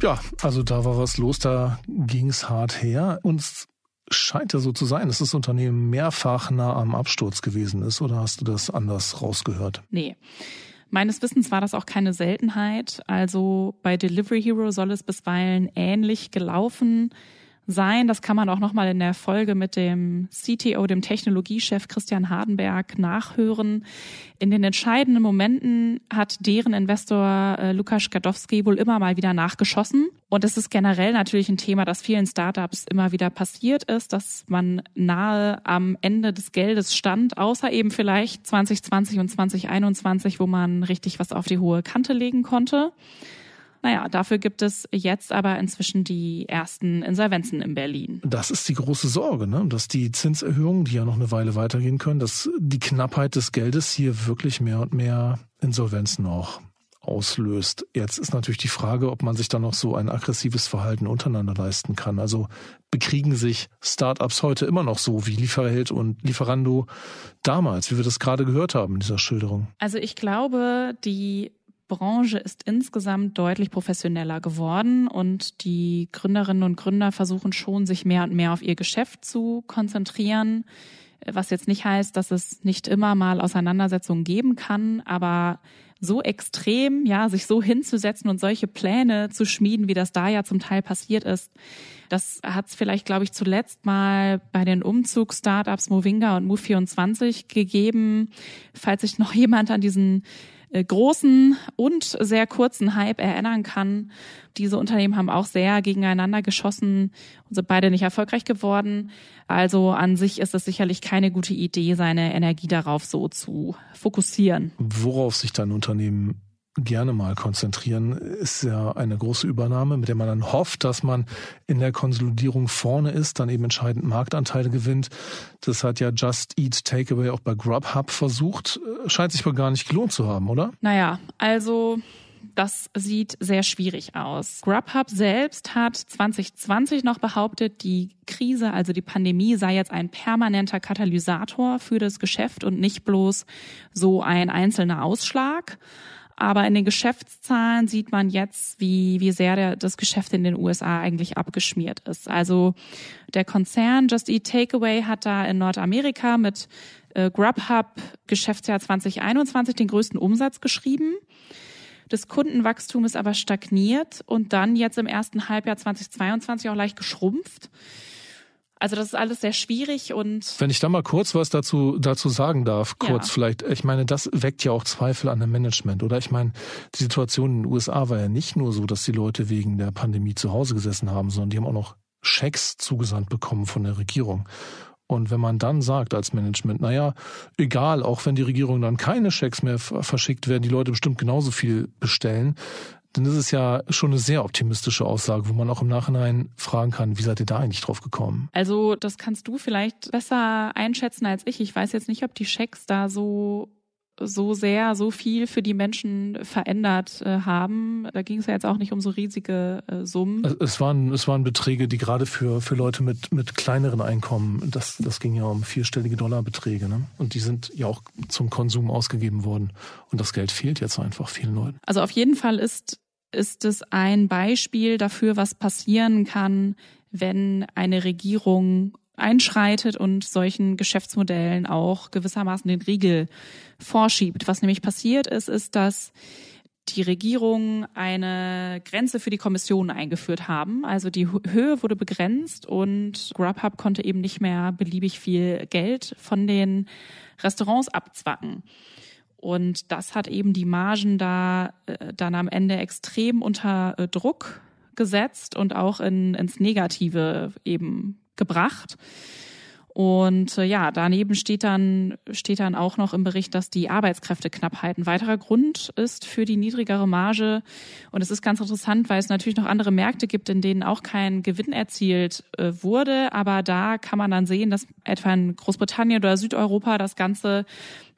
Ja, also da war was los, da ging's hart her. Uns scheint ja so zu sein, dass das Unternehmen mehrfach nah am Absturz gewesen ist. Oder hast du das anders rausgehört? Nee. Meines Wissens war das auch keine Seltenheit. Also bei Delivery Hero soll es bisweilen ähnlich gelaufen sein. Das kann man auch nochmal in der Folge mit dem CTO, dem Technologiechef Christian Hardenberg nachhören. In den entscheidenden Momenten hat deren Investor äh, Lukas Gadowski wohl immer mal wieder nachgeschossen. Und es ist generell natürlich ein Thema, das vielen Startups immer wieder passiert ist, dass man nahe am Ende des Geldes stand, außer eben vielleicht 2020 und 2021, wo man richtig was auf die hohe Kante legen konnte. Naja, dafür gibt es jetzt aber inzwischen die ersten Insolvenzen in Berlin. Das ist die große Sorge, ne? dass die Zinserhöhungen, die ja noch eine Weile weitergehen können, dass die Knappheit des Geldes hier wirklich mehr und mehr Insolvenzen auch auslöst. Jetzt ist natürlich die Frage, ob man sich dann noch so ein aggressives Verhalten untereinander leisten kann. Also bekriegen sich Startups heute immer noch so wie Lieferheld und Lieferando damals, wie wir das gerade gehört haben in dieser Schilderung? Also ich glaube, die Branche ist insgesamt deutlich professioneller geworden und die Gründerinnen und Gründer versuchen schon, sich mehr und mehr auf ihr Geschäft zu konzentrieren. Was jetzt nicht heißt, dass es nicht immer mal Auseinandersetzungen geben kann, aber so extrem, ja, sich so hinzusetzen und solche Pläne zu schmieden, wie das da ja zum Teil passiert ist, das hat es vielleicht, glaube ich, zuletzt mal bei den Umzugsstartups Movinga und Move24 gegeben. Falls sich noch jemand an diesen großen und sehr kurzen Hype erinnern kann. Diese Unternehmen haben auch sehr gegeneinander geschossen und sind beide nicht erfolgreich geworden. Also an sich ist es sicherlich keine gute Idee, seine Energie darauf so zu fokussieren. Worauf sich dein Unternehmen gerne mal konzentrieren, ist ja eine große Übernahme, mit der man dann hofft, dass man in der Konsolidierung vorne ist, dann eben entscheidend Marktanteile gewinnt. Das hat ja Just Eat Takeaway auch bei Grubhub versucht. Scheint sich wohl gar nicht gelohnt zu haben, oder? Naja, also das sieht sehr schwierig aus. Grubhub selbst hat 2020 noch behauptet, die Krise, also die Pandemie, sei jetzt ein permanenter Katalysator für das Geschäft und nicht bloß so ein einzelner Ausschlag. Aber in den Geschäftszahlen sieht man jetzt, wie, wie sehr der, das Geschäft in den USA eigentlich abgeschmiert ist. Also der Konzern Just Eat Takeaway hat da in Nordamerika mit äh, Grubhub Geschäftsjahr 2021 den größten Umsatz geschrieben. Das Kundenwachstum ist aber stagniert und dann jetzt im ersten Halbjahr 2022 auch leicht geschrumpft. Also das ist alles sehr schwierig und wenn ich da mal kurz was dazu dazu sagen darf, kurz ja. vielleicht. Ich meine, das weckt ja auch Zweifel an dem Management, oder? Ich meine, die Situation in den USA war ja nicht nur so, dass die Leute wegen der Pandemie zu Hause gesessen haben, sondern die haben auch noch Schecks zugesandt bekommen von der Regierung. Und wenn man dann sagt als Management, naja, egal, auch wenn die Regierung dann keine Schecks mehr verschickt, werden die Leute bestimmt genauso viel bestellen, dann ist es ja schon eine sehr optimistische Aussage, wo man auch im Nachhinein fragen kann, wie seid ihr da eigentlich drauf gekommen? Also das kannst du vielleicht besser einschätzen als ich. Ich weiß jetzt nicht, ob die Schecks da so so sehr, so viel für die Menschen verändert äh, haben. Da ging es ja jetzt auch nicht um so riesige äh, Summen. Es waren, es waren Beträge, die gerade für, für Leute mit, mit kleineren Einkommen, das, das ging ja um vierstellige Dollarbeträge. Ne? Und die sind ja auch zum Konsum ausgegeben worden. Und das Geld fehlt jetzt einfach vielen Leuten. Also auf jeden Fall ist ist es ein Beispiel dafür, was passieren kann, wenn eine Regierung einschreitet und solchen Geschäftsmodellen auch gewissermaßen den Riegel vorschiebt. Was nämlich passiert ist, ist, dass die Regierung eine Grenze für die Kommission eingeführt haben. Also die Höhe wurde begrenzt und Grubhub konnte eben nicht mehr beliebig viel Geld von den Restaurants abzwacken. Und das hat eben die Margen da äh, dann am Ende extrem unter äh, Druck gesetzt und auch in, ins Negative eben gebracht. Und äh, ja, daneben steht dann, steht dann auch noch im Bericht, dass die Arbeitskräfteknappheit ein weiterer Grund ist für die niedrigere Marge. Und es ist ganz interessant, weil es natürlich noch andere Märkte gibt, in denen auch kein Gewinn erzielt äh, wurde. Aber da kann man dann sehen, dass etwa in Großbritannien oder Südeuropa das Ganze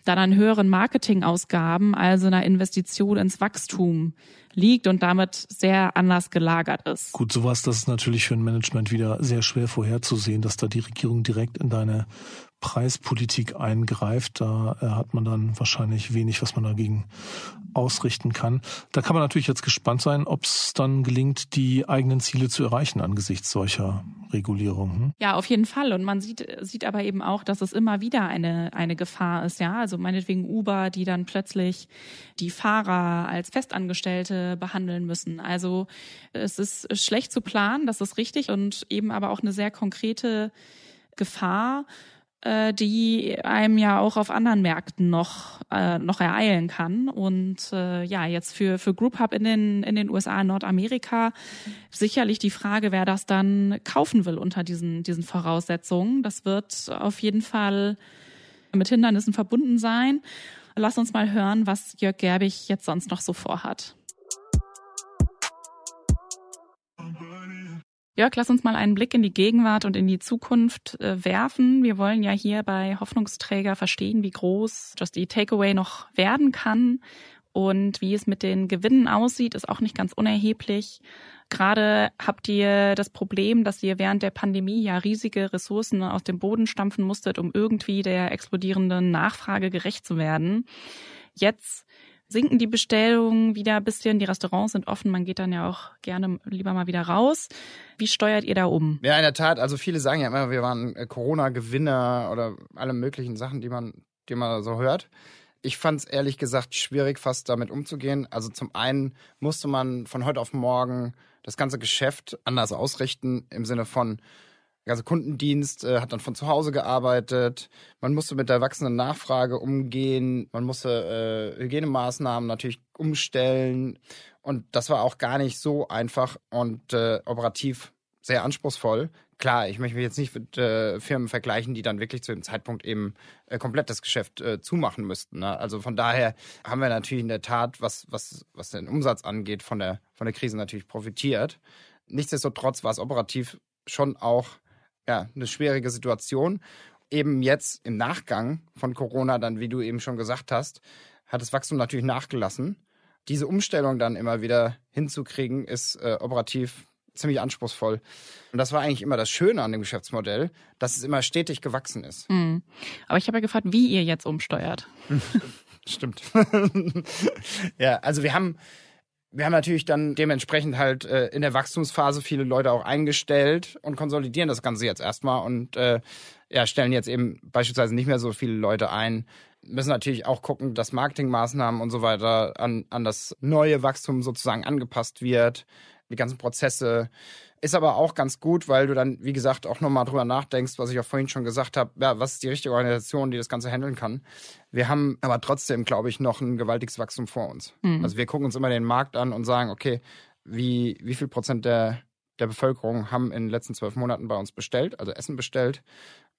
dann an höheren Marketingausgaben, also einer Investition ins Wachstum liegt und damit sehr anders gelagert ist. Gut, sowas, das ist natürlich für ein Management wieder sehr schwer vorherzusehen, dass da die Regierung direkt in deine Preispolitik eingreift. Da äh, hat man dann wahrscheinlich wenig, was man dagegen ausrichten kann. Da kann man natürlich jetzt gespannt sein, ob es dann gelingt, die eigenen Ziele zu erreichen angesichts solcher Regulierungen. Hm? Ja, auf jeden Fall. Und man sieht, sieht aber eben auch, dass es immer wieder eine, eine Gefahr ist. Ja, also meinetwegen Uber, die dann plötzlich die Fahrer als Festangestellte behandeln müssen. Also es ist schlecht zu planen, das ist richtig und eben aber auch eine sehr konkrete Gefahr äh, die einem ja auch auf anderen Märkten noch äh, noch ereilen kann. Und äh, ja jetzt für für Group Hub in den in den USA in Nordamerika sicherlich die Frage wer das dann kaufen will unter diesen diesen Voraussetzungen. Das wird auf jeden Fall mit Hindernissen verbunden sein. Lass uns mal hören was Jörg Gerbig jetzt sonst noch so vorhat Jörg, lass uns mal einen Blick in die Gegenwart und in die Zukunft äh, werfen. Wir wollen ja hier bei Hoffnungsträger verstehen, wie groß Just Eat Takeaway noch werden kann und wie es mit den Gewinnen aussieht, ist auch nicht ganz unerheblich. Gerade habt ihr das Problem, dass ihr während der Pandemie ja riesige Ressourcen aus dem Boden stampfen musstet, um irgendwie der explodierenden Nachfrage gerecht zu werden. Jetzt sinken die Bestellungen wieder ein bisschen, die Restaurants sind offen, man geht dann ja auch gerne lieber mal wieder raus. Wie steuert ihr da um? Ja, in der Tat, also viele sagen ja immer, wir waren äh, Corona-Gewinner oder alle möglichen Sachen, die man, die man so hört. Ich fand es ehrlich gesagt schwierig, fast damit umzugehen. Also zum einen musste man von heute auf morgen das ganze Geschäft anders ausrichten, im Sinne von, Also Kundendienst äh, hat dann von zu Hause gearbeitet. Man musste mit der wachsenden Nachfrage umgehen. Man musste äh, Hygienemaßnahmen natürlich umstellen. Und das war auch gar nicht so einfach und äh, operativ sehr anspruchsvoll. Klar, ich möchte mich jetzt nicht mit äh, Firmen vergleichen, die dann wirklich zu dem Zeitpunkt eben äh, komplett das Geschäft äh, zumachen müssten. Ne? Also von daher haben wir natürlich in der Tat, was, was, was den Umsatz angeht, von der, von der Krise natürlich profitiert. Nichtsdestotrotz war es operativ schon auch ja, eine schwierige Situation. Eben jetzt im Nachgang von Corona, dann, wie du eben schon gesagt hast, hat das Wachstum natürlich nachgelassen. Diese Umstellung dann immer wieder hinzukriegen, ist äh, operativ ziemlich anspruchsvoll. Und das war eigentlich immer das Schöne an dem Geschäftsmodell, dass es immer stetig gewachsen ist. Mhm. Aber ich habe ja gefragt, wie ihr jetzt umsteuert. Stimmt. ja, also wir haben wir haben natürlich dann dementsprechend halt äh, in der Wachstumsphase viele Leute auch eingestellt und konsolidieren das Ganze jetzt erstmal und äh, ja, stellen jetzt eben beispielsweise nicht mehr so viele Leute ein. Müssen natürlich auch gucken, dass Marketingmaßnahmen und so weiter an, an das neue Wachstum sozusagen angepasst wird die ganzen Prozesse. Ist aber auch ganz gut, weil du dann, wie gesagt, auch nochmal drüber nachdenkst, was ich auch vorhin schon gesagt habe, ja, was ist die richtige Organisation, die das Ganze handeln kann. Wir haben aber trotzdem, glaube ich, noch ein gewaltiges Wachstum vor uns. Mhm. Also wir gucken uns immer den Markt an und sagen, okay, wie, wie viel Prozent der, der Bevölkerung haben in den letzten zwölf Monaten bei uns bestellt, also Essen bestellt.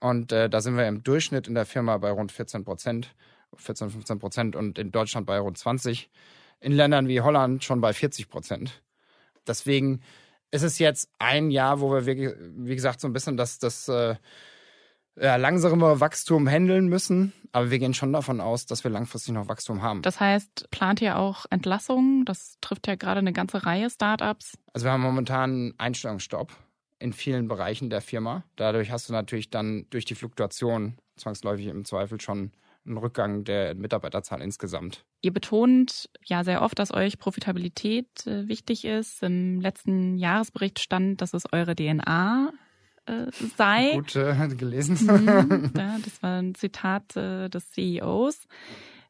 Und äh, da sind wir im Durchschnitt in der Firma bei rund 14 Prozent, 14, 15 Prozent und in Deutschland bei rund 20. In Ländern wie Holland schon bei 40 Prozent. Deswegen ist es jetzt ein Jahr, wo wir, wie, wie gesagt, so ein bisschen das, das äh, ja, langsame Wachstum handeln müssen. Aber wir gehen schon davon aus, dass wir langfristig noch Wachstum haben. Das heißt, plant ihr auch Entlassungen? Das trifft ja gerade eine ganze Reihe Startups. Also wir haben momentan einen Einstellungsstopp in vielen Bereichen der Firma. Dadurch hast du natürlich dann durch die Fluktuation zwangsläufig im Zweifel schon einen Rückgang der Mitarbeiterzahl insgesamt. Ihr betont ja sehr oft, dass euch Profitabilität äh, wichtig ist. Im letzten Jahresbericht stand, dass es eure DNA äh, sei. Gut äh, gelesen. Mhm, ja, das war ein Zitat äh, des CEOs.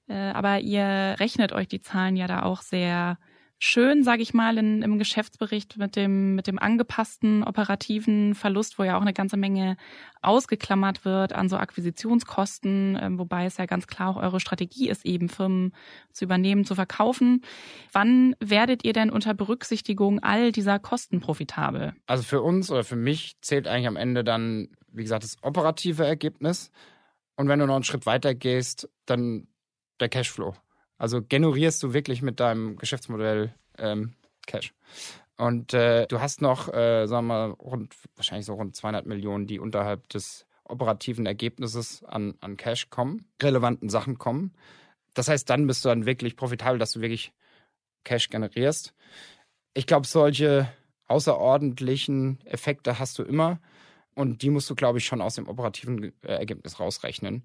Äh, aber ihr rechnet euch die Zahlen ja da auch sehr schön, sage ich mal, in, im Geschäftsbericht mit dem, mit dem angepassten operativen Verlust, wo ja auch eine ganze Menge ausgeklammert wird an so Akquisitionskosten, äh, wobei es ja ganz klar auch eure Strategie ist, eben Firmen zu übernehmen, zu verkaufen. Wann werdet ihr denn unter Berücksichtigung all dieser Kosten profitabel? Also für uns oder für mich zählt eigentlich am Ende dann, wie gesagt, das operative Ergebnis. Und wenn du noch einen Schritt weiter gehst, dann der Cashflow. Also generierst du wirklich mit deinem Geschäftsmodell ähm, Cash. Und äh, du hast noch, äh, sagen wir mal, rund, wahrscheinlich so rund 200 Millionen, die unterhalb des operativen Ergebnisses an, an Cash kommen, relevanten Sachen kommen. Das heißt, dann bist du dann wirklich profitabel, dass du wirklich Cash generierst. Ich glaube, solche außerordentlichen Effekte hast du immer. Und die musst du, glaube ich, schon aus dem operativen äh, Ergebnis rausrechnen.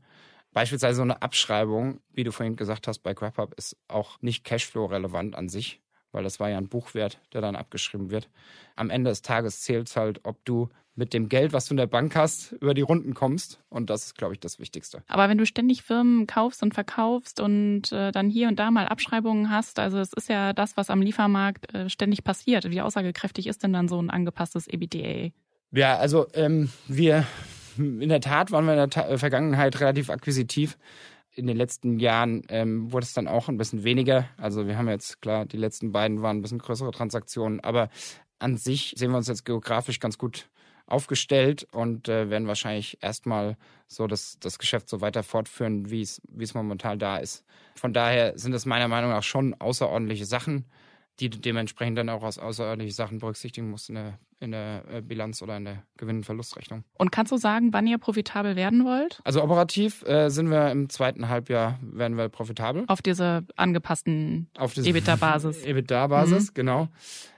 Beispielsweise so eine Abschreibung, wie du vorhin gesagt hast, bei GrabHub ist auch nicht Cashflow-relevant an sich, weil das war ja ein Buchwert, der dann abgeschrieben wird. Am Ende des Tages zählt es halt, ob du mit dem Geld, was du in der Bank hast, über die Runden kommst. Und das ist, glaube ich, das Wichtigste. Aber wenn du ständig Firmen kaufst und verkaufst und äh, dann hier und da mal Abschreibungen hast, also es ist ja das, was am Liefermarkt äh, ständig passiert. Wie aussagekräftig ist denn dann so ein angepasstes EBITDA? Ja, also ähm, wir in der Tat waren wir in der Ta äh, Vergangenheit relativ akquisitiv. In den letzten Jahren ähm, wurde es dann auch ein bisschen weniger. Also wir haben jetzt, klar, die letzten beiden waren ein bisschen größere Transaktionen, aber an sich sehen wir uns jetzt geografisch ganz gut aufgestellt und äh, werden wahrscheinlich erstmal so das, das Geschäft so weiter fortführen, wie es, momentan da ist. Von daher sind es meiner Meinung nach schon außerordentliche Sachen, die dementsprechend dann auch als außerordentliche Sachen berücksichtigen musst in der in der äh, Bilanz oder in der Gewinn- und Verlustrechnung. Und kannst du sagen, wann ihr profitabel werden wollt? Also operativ äh, sind wir im zweiten Halbjahr werden wir profitabel. Auf diese angepassten EBITDA-Basis. EBITDA-Basis, mhm. genau.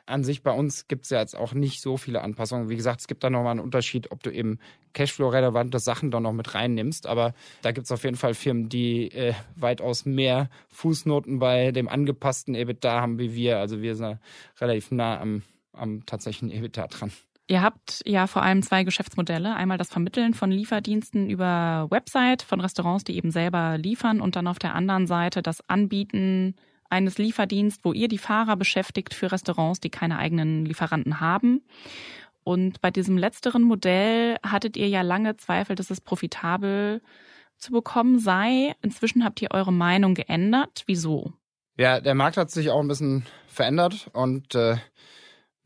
An sich bei uns gibt es ja jetzt auch nicht so viele Anpassungen. Wie gesagt, es gibt da nochmal einen Unterschied, ob du eben Cashflow-relevante Sachen dann noch mit reinnimmst. Aber da gibt es auf jeden Fall Firmen, die äh, weitaus mehr Fußnoten bei dem angepassten EBITDA haben wie wir. Also wir sind relativ nah am am tatsächlichen EBITDA dran. Ihr habt ja vor allem zwei Geschäftsmodelle. Einmal das Vermitteln von Lieferdiensten über Website von Restaurants, die eben selber liefern und dann auf der anderen Seite das Anbieten eines Lieferdienstes, wo ihr die Fahrer beschäftigt für Restaurants, die keine eigenen Lieferanten haben. Und bei diesem letzteren Modell hattet ihr ja lange Zweifel, dass es profitabel zu bekommen sei. Inzwischen habt ihr eure Meinung geändert. Wieso? Ja, der Markt hat sich auch ein bisschen verändert und äh,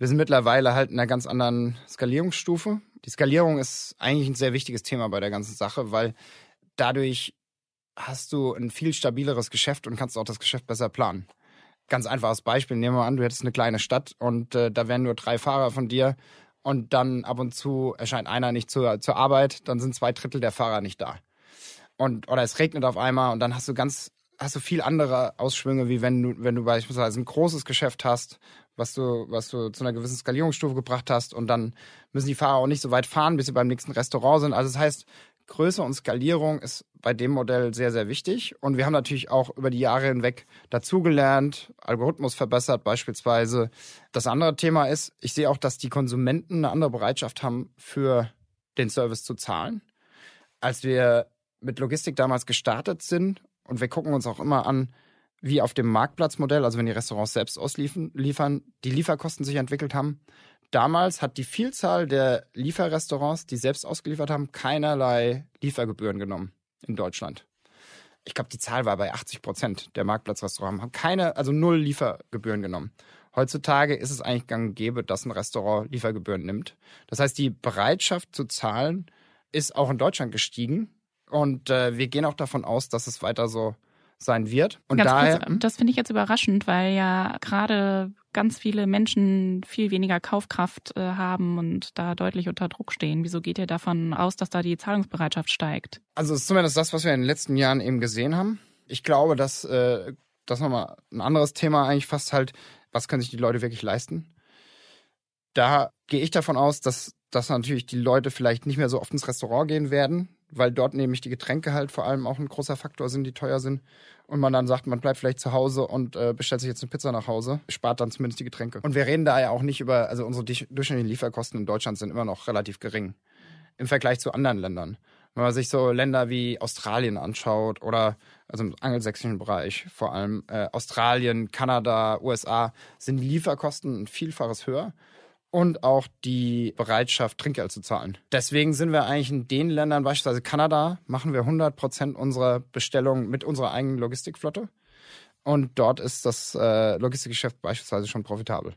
wir sind mittlerweile halt in einer ganz anderen Skalierungsstufe. Die Skalierung ist eigentlich ein sehr wichtiges Thema bei der ganzen Sache, weil dadurch hast du ein viel stabileres Geschäft und kannst auch das Geschäft besser planen. Ganz einfaches Beispiel, nehmen wir an, du hättest eine kleine Stadt und äh, da wären nur drei Fahrer von dir und dann ab und zu erscheint einer nicht zur, zur Arbeit, dann sind zwei Drittel der Fahrer nicht da. Und, oder es regnet auf einmal und dann hast du ganz, hast du viel andere Ausschwünge, wie wenn du, wenn du beispielsweise ein großes Geschäft hast, was du, was du zu einer gewissen Skalierungsstufe gebracht hast und dann müssen die Fahrer auch nicht so weit fahren, bis sie beim nächsten Restaurant sind. Also das heißt, Größe und Skalierung ist bei dem Modell sehr, sehr wichtig. Und wir haben natürlich auch über die Jahre hinweg dazugelernt, Algorithmus verbessert beispielsweise. Das andere Thema ist, ich sehe auch, dass die Konsumenten eine andere Bereitschaft haben, für den Service zu zahlen. Als wir mit Logistik damals gestartet sind, und wir gucken uns auch immer an, wie auf dem Marktplatzmodell, also wenn die Restaurants selbst ausliefern, die Lieferkosten sich entwickelt haben, damals hat die Vielzahl der Lieferrestaurants, die selbst ausgeliefert haben, keinerlei Liefergebühren genommen in Deutschland. Ich glaube, die Zahl war bei 80 Prozent der Marktplatzrestaurants, haben keine, also null Liefergebühren genommen. Heutzutage ist es eigentlich gang und gäbe, dass ein Restaurant Liefergebühren nimmt. Das heißt, die Bereitschaft zu zahlen ist auch in Deutschland gestiegen. Und äh, wir gehen auch davon aus, dass es weiter so sein wird. Und Ganz daher, kurz, das finde ich jetzt überraschend, weil ja gerade ganz viele Menschen viel weniger Kaufkraft äh, haben und da deutlich unter Druck stehen. Wieso geht ihr davon aus, dass da die Zahlungsbereitschaft steigt? Also es ist zumindest das, was wir in den letzten Jahren eben gesehen haben. Ich glaube, dass äh, das nochmal ein anderes Thema eigentlich fast halt, was können sich die Leute wirklich leisten? Da gehe ich davon aus, dass, dass natürlich die Leute vielleicht nicht mehr so oft ins Restaurant gehen werden, weil dort nämlich die Getränke halt vor allem auch ein großer Faktor sind, die teuer sind. Und man dann sagt, man bleibt vielleicht zu Hause und äh, bestellt sich jetzt eine Pizza nach Hause, spart dann zumindest die Getränke. Und wir reden da ja auch nicht über, also unsere durchschnittlichen Lieferkosten in Deutschland sind immer noch relativ gering im Vergleich zu anderen Ländern. Wenn man sich so Länder wie Australien anschaut oder also im angelsächsischen Bereich vor allem äh, Australien, Kanada, USA, sind die Lieferkosten ein Vielfaches höher und auch die Bereitschaft, Trinkgeld zu zahlen. Deswegen sind wir eigentlich in den Ländern, beispielsweise Kanada, machen wir 100 Prozent unserer Bestellungen mit unserer eigenen Logistikflotte. Und dort ist das äh, Logistikgeschäft beispielsweise schon profitabel.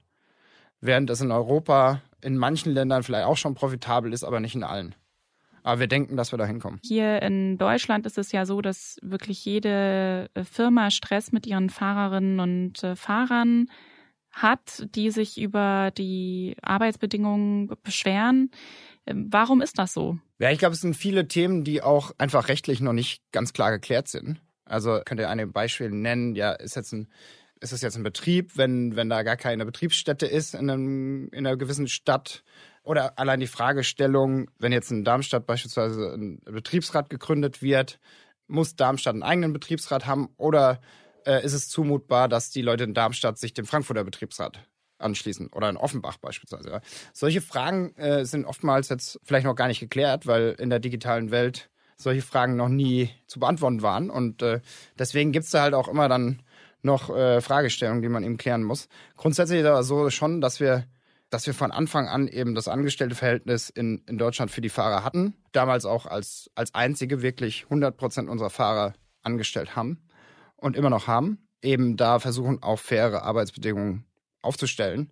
Während es in Europa in manchen Ländern vielleicht auch schon profitabel ist, aber nicht in allen. Aber wir denken, dass wir da hinkommen. Hier in Deutschland ist es ja so, dass wirklich jede Firma Stress mit ihren Fahrerinnen und äh, Fahrern hat, die sich über die Arbeitsbedingungen beschweren. Ähm, warum ist das so? Ja, ich glaube, es sind viele Themen, die auch einfach rechtlich noch nicht ganz klar geklärt sind. Also könnt ihr ein Beispiel nennen, ja, ist jetzt ein ist es jetzt ein Betrieb, wenn, wenn da gar keine Betriebsstätte ist in, einem, in einer gewissen Stadt? Oder allein die Fragestellung, wenn jetzt in Darmstadt beispielsweise ein Betriebsrat gegründet wird, muss Darmstadt einen eigenen Betriebsrat haben oder äh, ist es zumutbar, dass die Leute in Darmstadt sich dem Frankfurter Betriebsrat anschließen oder in Offenbach beispielsweise. Ja. Solche Fragen äh, sind oftmals jetzt vielleicht noch gar nicht geklärt, weil in der digitalen Welt solche Fragen noch nie zu beantworten waren. Und äh, deswegen gibt's da halt auch immer dann noch äh, Fragestellungen, die man eben klären muss. Grundsätzlich ist aber so schon, dass wir dass wir von Anfang an eben das Angestellteverhältnis in, in Deutschland für die Fahrer hatten. Damals auch als, als einzige wirklich 100 Prozent unserer Fahrer angestellt haben und immer noch haben, eben da versuchen, auch faire Arbeitsbedingungen aufzustellen.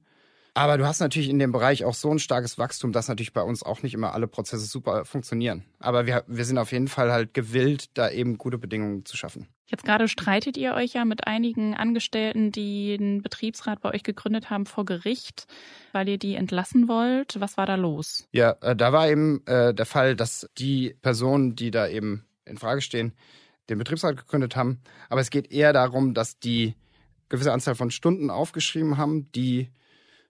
Aber du hast natürlich in dem Bereich auch so ein starkes Wachstum, dass natürlich bei uns auch nicht immer alle Prozesse super funktionieren. Aber wir, wir sind auf jeden Fall halt gewillt, da eben gute Bedingungen zu schaffen. Jetzt gerade streitet ihr euch ja mit einigen Angestellten, die den Betriebsrat bei euch gegründet haben, vor Gericht, weil ihr die entlassen wollt. Was war da los? Ja, äh, da war eben äh, der Fall, dass die Personen, die da eben in Frage stehen, den Betriebsrat gegründet haben. Aber es geht eher darum, dass die gewisse Anzahl von Stunden aufgeschrieben haben, die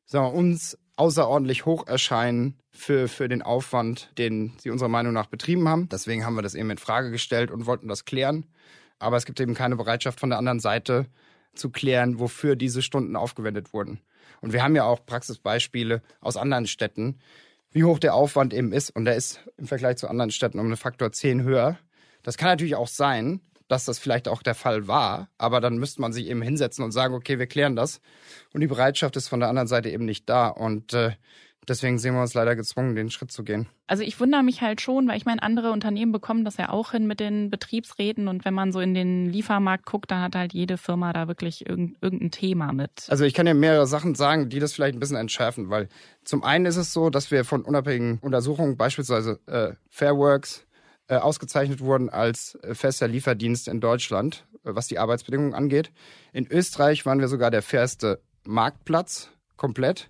sagen wir, uns außerordentlich hoch erscheinen für, für den Aufwand, den sie unserer Meinung nach betrieben haben. Deswegen haben wir das eben in Frage gestellt und wollten das klären. Aber es gibt eben keine Bereitschaft von der anderen Seite zu klären, wofür diese Stunden aufgewendet wurden. Und wir haben ja auch Praxisbeispiele aus anderen Städten, wie hoch der Aufwand eben ist. Und der ist im Vergleich zu anderen Städten um einen Faktor 10 höher. Das kann natürlich auch sein, dass das vielleicht auch der Fall war, aber dann müsste man sich eben hinsetzen und sagen, okay, wir klären das. Und die Bereitschaft ist von der anderen Seite eben nicht da. Und äh, deswegen sehen wir uns leider gezwungen, den Schritt zu gehen. Also ich wundere mich halt schon, weil ich meine, andere Unternehmen bekommen das ja auch hin mit den Betriebsräten und wenn man so in den Liefermarkt guckt, dann hat halt jede Firma da wirklich irgendein Thema mit. Also ich kann ja mehrere Sachen sagen, die das vielleicht ein bisschen entschärfen, weil zum einen ist es so, dass wir von unabhängigen Untersuchungen, beispielsweise äh, Fairworks, äh, ausgezeichnet wurden als äh, fester Lieferdienst in Deutschland, äh, was die Arbeitsbedingungen angeht. In Österreich waren wir sogar der fairste Marktplatz komplett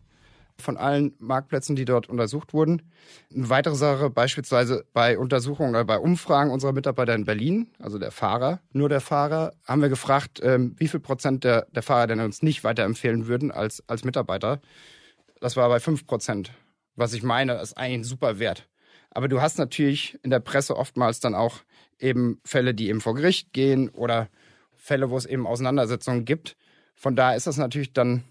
von allen Marktplätzen, die dort untersucht wurden. Eine weitere Sache beispielsweise bei Untersuchungen oder bei Umfragen unserer Mitarbeiter in Berlin, also der Fahrer, nur der Fahrer, haben wir gefragt, ähm, wie viel Prozent der, der Fahrer denn uns nicht weiterempfehlen würden als, als Mitarbeiter. Das war bei fünf Prozent. Was ich meine, ist eigentlich ein super Wert. Aber du hast natürlich in der Presse oftmals dann auch eben Fälle, die eben vor Gericht gehen oder Fälle, wo es eben Auseinandersetzungen gibt. Von daher ist das natürlich dann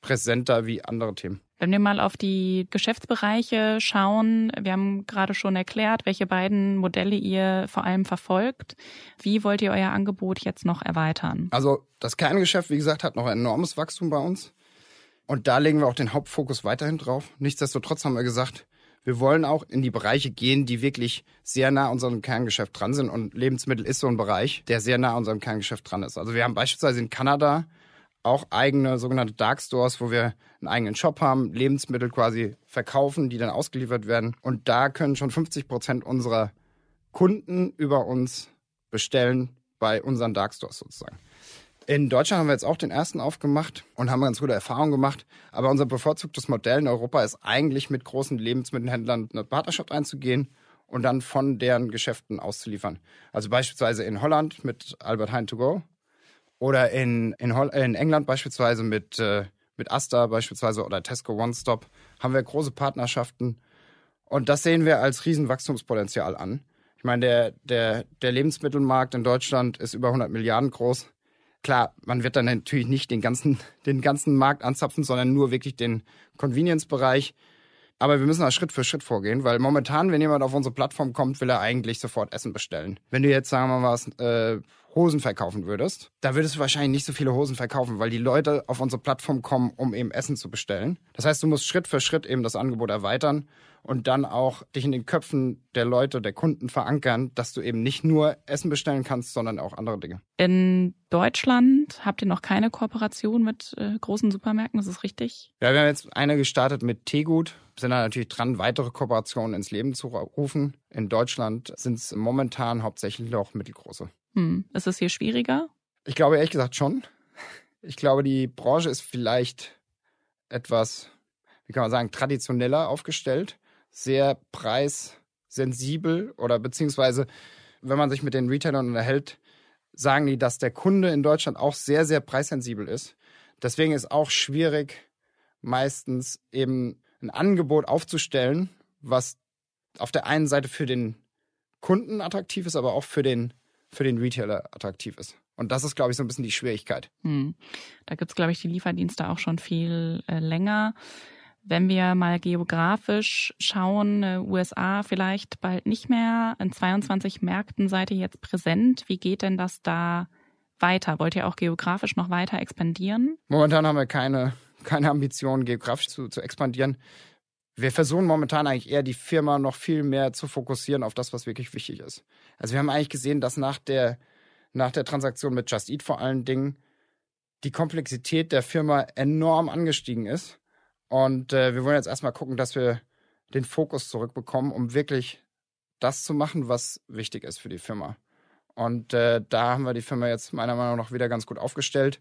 präsenter wie andere Themen. Wenn wir mal auf die Geschäftsbereiche schauen, wir haben gerade schon erklärt, welche beiden Modelle ihr vor allem verfolgt. Wie wollt ihr euer Angebot jetzt noch erweitern? Also das Kerngeschäft, wie gesagt, hat noch ein enormes Wachstum bei uns. Und da legen wir auch den Hauptfokus weiterhin drauf. Nichtsdestotrotz haben wir gesagt, wir wollen auch in die Bereiche gehen, die wirklich sehr nah unserem Kerngeschäft dran sind. Und Lebensmittel ist so ein Bereich, der sehr nah unserem Kerngeschäft dran ist. Also wir haben beispielsweise in Kanada auch eigene sogenannte Dark Stores, wo wir einen eigenen Shop haben, Lebensmittel quasi verkaufen, die dann ausgeliefert werden. Und da können schon 50 Prozent unserer Kunden über uns bestellen bei unseren Dark Stores sozusagen. In Deutschland haben wir jetzt auch den ersten aufgemacht und haben ganz gute Erfahrungen gemacht. Aber unser bevorzugtes Modell in Europa ist eigentlich mit großen Lebensmittelhändlern eine Partnerschaft einzugehen und dann von deren Geschäften auszuliefern. Also beispielsweise in Holland mit Albert Heijn to go oder in, in, in England beispielsweise mit, äh, mit Asta beispielsweise oder Tesco One Stop haben wir große Partnerschaften. Und das sehen wir als Riesenwachstumspotenzial an. Ich meine, der, der, der Lebensmittelmarkt in Deutschland ist über 100 Milliarden groß. Klar, man wird dann natürlich nicht den ganzen, den ganzen Markt anzapfen, sondern nur wirklich den Convenience-Bereich. Aber wir müssen da Schritt für Schritt vorgehen, weil momentan, wenn jemand auf unsere Plattform kommt, will er eigentlich sofort Essen bestellen. Wenn du jetzt, sagen wir mal, was, äh, Hosen verkaufen würdest, da würdest du wahrscheinlich nicht so viele Hosen verkaufen, weil die Leute auf unsere Plattform kommen, um eben Essen zu bestellen. Das heißt, du musst Schritt für Schritt eben das Angebot erweitern und dann auch dich in den Köpfen der Leute, der Kunden verankern, dass du eben nicht nur Essen bestellen kannst, sondern auch andere Dinge. In Deutschland habt ihr noch keine Kooperation mit äh, großen Supermärkten, das ist richtig? Ja, wir haben jetzt eine gestartet mit Teegut, sind da natürlich dran, weitere Kooperationen ins Leben zu rufen. In Deutschland sind es momentan hauptsächlich auch mittelgroße. Hm. Ist es hier schwieriger? Ich glaube ehrlich gesagt schon. Ich glaube, die Branche ist vielleicht etwas, wie kann man sagen, traditioneller aufgestellt sehr preissensibel oder beziehungsweise, wenn man sich mit den Retailern unterhält, sagen die, dass der Kunde in Deutschland auch sehr, sehr preissensibel ist. Deswegen ist auch schwierig, meistens eben ein Angebot aufzustellen, was auf der einen Seite für den Kunden attraktiv ist, aber auch für den, für den Retailer attraktiv ist. Und das ist, glaube ich, so ein bisschen die Schwierigkeit. Hm. Da gibt's glaube ich, die Lieferdienste auch schon viel äh, länger. Wenn wir mal geografisch schauen, äh, USA vielleicht bald nicht mehr, in 22 Märkten seid ihr jetzt präsent. Wie geht denn das da weiter? Wollt ihr auch geografisch noch weiter expandieren? Momentan haben wir keine, keine Ambition, geografisch zu, zu expandieren. Wir versuchen momentan eigentlich eher die Firma noch viel mehr zu fokussieren auf das, was wirklich wichtig ist. Also wir haben eigentlich gesehen, dass nach der, nach der Transaktion mit Just Eat vor allen Dingen die Komplexität der Firma enorm angestiegen ist und äh, wir wollen jetzt erstmal gucken, dass wir den Fokus zurückbekommen, um wirklich das zu machen, was wichtig ist für die Firma. Und äh, da haben wir die Firma jetzt meiner Meinung nach wieder ganz gut aufgestellt.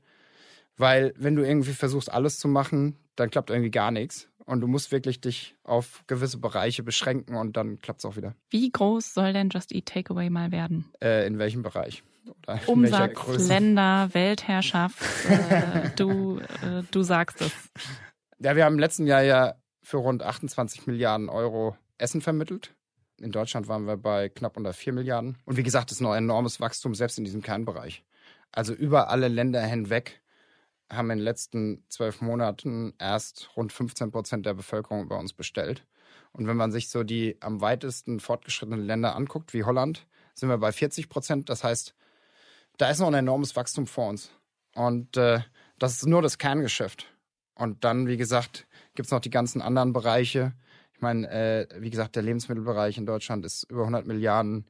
Weil wenn du irgendwie versuchst, alles zu machen, dann klappt irgendwie gar nichts. Und du musst wirklich dich auf gewisse Bereiche beschränken und dann klappt es auch wieder. Wie groß soll denn Just Eat Takeaway mal werden? Äh, in welchem Bereich? Oder Umsatz, Länder, Weltherrschaft. äh, du, äh, du sagst es. Ja, wir haben im letzten Jahr ja für rund 28 Milliarden Euro Essen vermittelt. In Deutschland waren wir bei knapp unter 4 Milliarden. Und wie gesagt, das ist noch ein enormes Wachstum, selbst in diesem Kernbereich. Also über alle Länder hinweg haben in den letzten zwölf Monaten erst rund 15 Prozent der Bevölkerung bei uns bestellt. Und wenn man sich so die am weitesten fortgeschrittenen Länder anguckt, wie Holland, sind wir bei 40 Prozent. Das heißt, da ist noch ein enormes Wachstum vor uns. Und äh, das ist nur das Kerngeschäft. Und dann, wie gesagt, gibt es noch die ganzen anderen Bereiche. Ich meine, äh, wie gesagt, der Lebensmittelbereich in Deutschland ist über 100 Milliarden,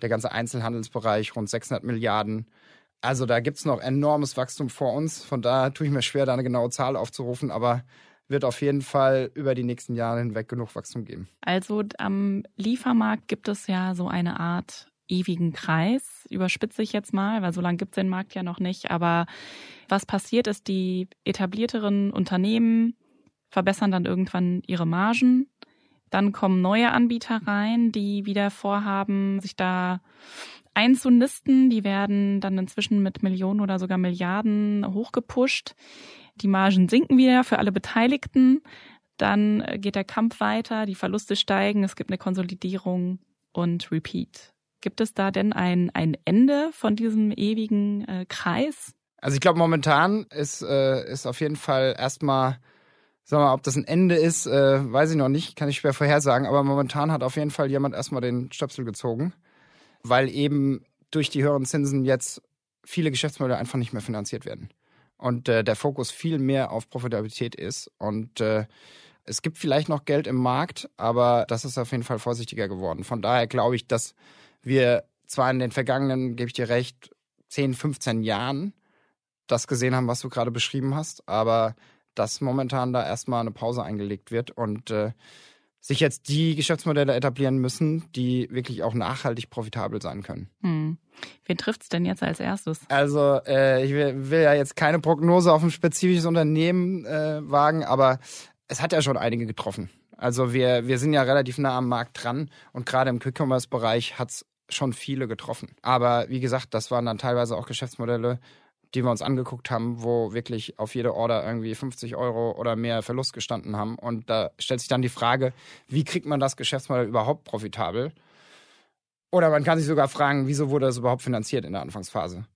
der ganze Einzelhandelsbereich rund 600 Milliarden. Also da gibt es noch enormes Wachstum vor uns. Von daher tue ich mir schwer, da eine genaue Zahl aufzurufen, aber wird auf jeden Fall über die nächsten Jahre hinweg genug Wachstum geben. Also am Liefermarkt gibt es ja so eine Art ewigen Kreis, überspitze ich jetzt mal, weil so lange gibt es den Markt ja noch nicht. Aber was passiert ist, die etablierteren Unternehmen verbessern dann irgendwann ihre Margen. Dann kommen neue Anbieter rein, die wieder vorhaben, sich da einzunisten. Die werden dann inzwischen mit Millionen oder sogar Milliarden hochgepusht. Die Margen sinken wieder für alle Beteiligten. Dann geht der Kampf weiter, die Verluste steigen, es gibt eine Konsolidierung und Repeat. Gibt es da denn ein, ein Ende von diesem ewigen äh, Kreis? Also ich glaube, momentan ist, äh, ist auf jeden Fall erstmal, wir mal, ob das ein Ende ist, äh, weiß ich noch nicht, kann ich schwer vorhersagen, aber momentan hat auf jeden Fall jemand erstmal den Stöpsel gezogen, weil eben durch die höheren Zinsen jetzt viele Geschäftsmodelle einfach nicht mehr finanziert werden. Und äh, der Fokus viel mehr auf Profitabilität ist. Und äh, es gibt vielleicht noch Geld im Markt, aber das ist auf jeden Fall vorsichtiger geworden. Von daher glaube ich, dass wir zwar in den vergangenen, gebe ich dir recht, 10, 15 Jahren das gesehen haben, was du gerade beschrieben hast, aber dass momentan da erstmal eine Pause eingelegt wird und äh, sich jetzt die Geschäftsmodelle etablieren müssen, die wirklich auch nachhaltig profitabel sein können. Hm. Wen trifft es denn jetzt als erstes? Also äh, ich will, will, ja jetzt keine Prognose auf ein spezifisches Unternehmen äh, wagen, aber es hat ja schon einige getroffen. Also wir, wir sind ja relativ nah am Markt dran und gerade im Quick-Commerce-Bereich hat es schon viele getroffen. Aber wie gesagt, das waren dann teilweise auch Geschäftsmodelle, die wir uns angeguckt haben, wo wirklich auf jede Order irgendwie 50 Euro oder mehr Verlust gestanden haben. Und da stellt sich dann die Frage, wie kriegt man das Geschäftsmodell überhaupt profitabel? Oder man kann sich sogar fragen, wieso wurde das überhaupt finanziert in der Anfangsphase?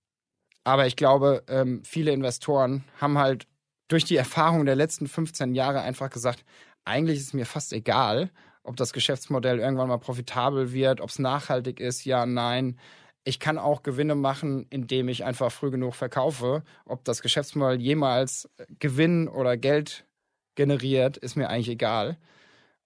Aber ich glaube, ähm, viele Investoren haben halt durch die Erfahrung der letzten 15 Jahre einfach gesagt, eigentlich ist es mir fast egal, ob das Geschäftsmodell irgendwann mal profitabel wird, ob es nachhaltig ist, ja, nein. Ich kann auch Gewinne machen, indem ich einfach früh genug verkaufe. Ob das Geschäftsmodell jemals Gewinn oder Geld generiert, ist mir eigentlich egal.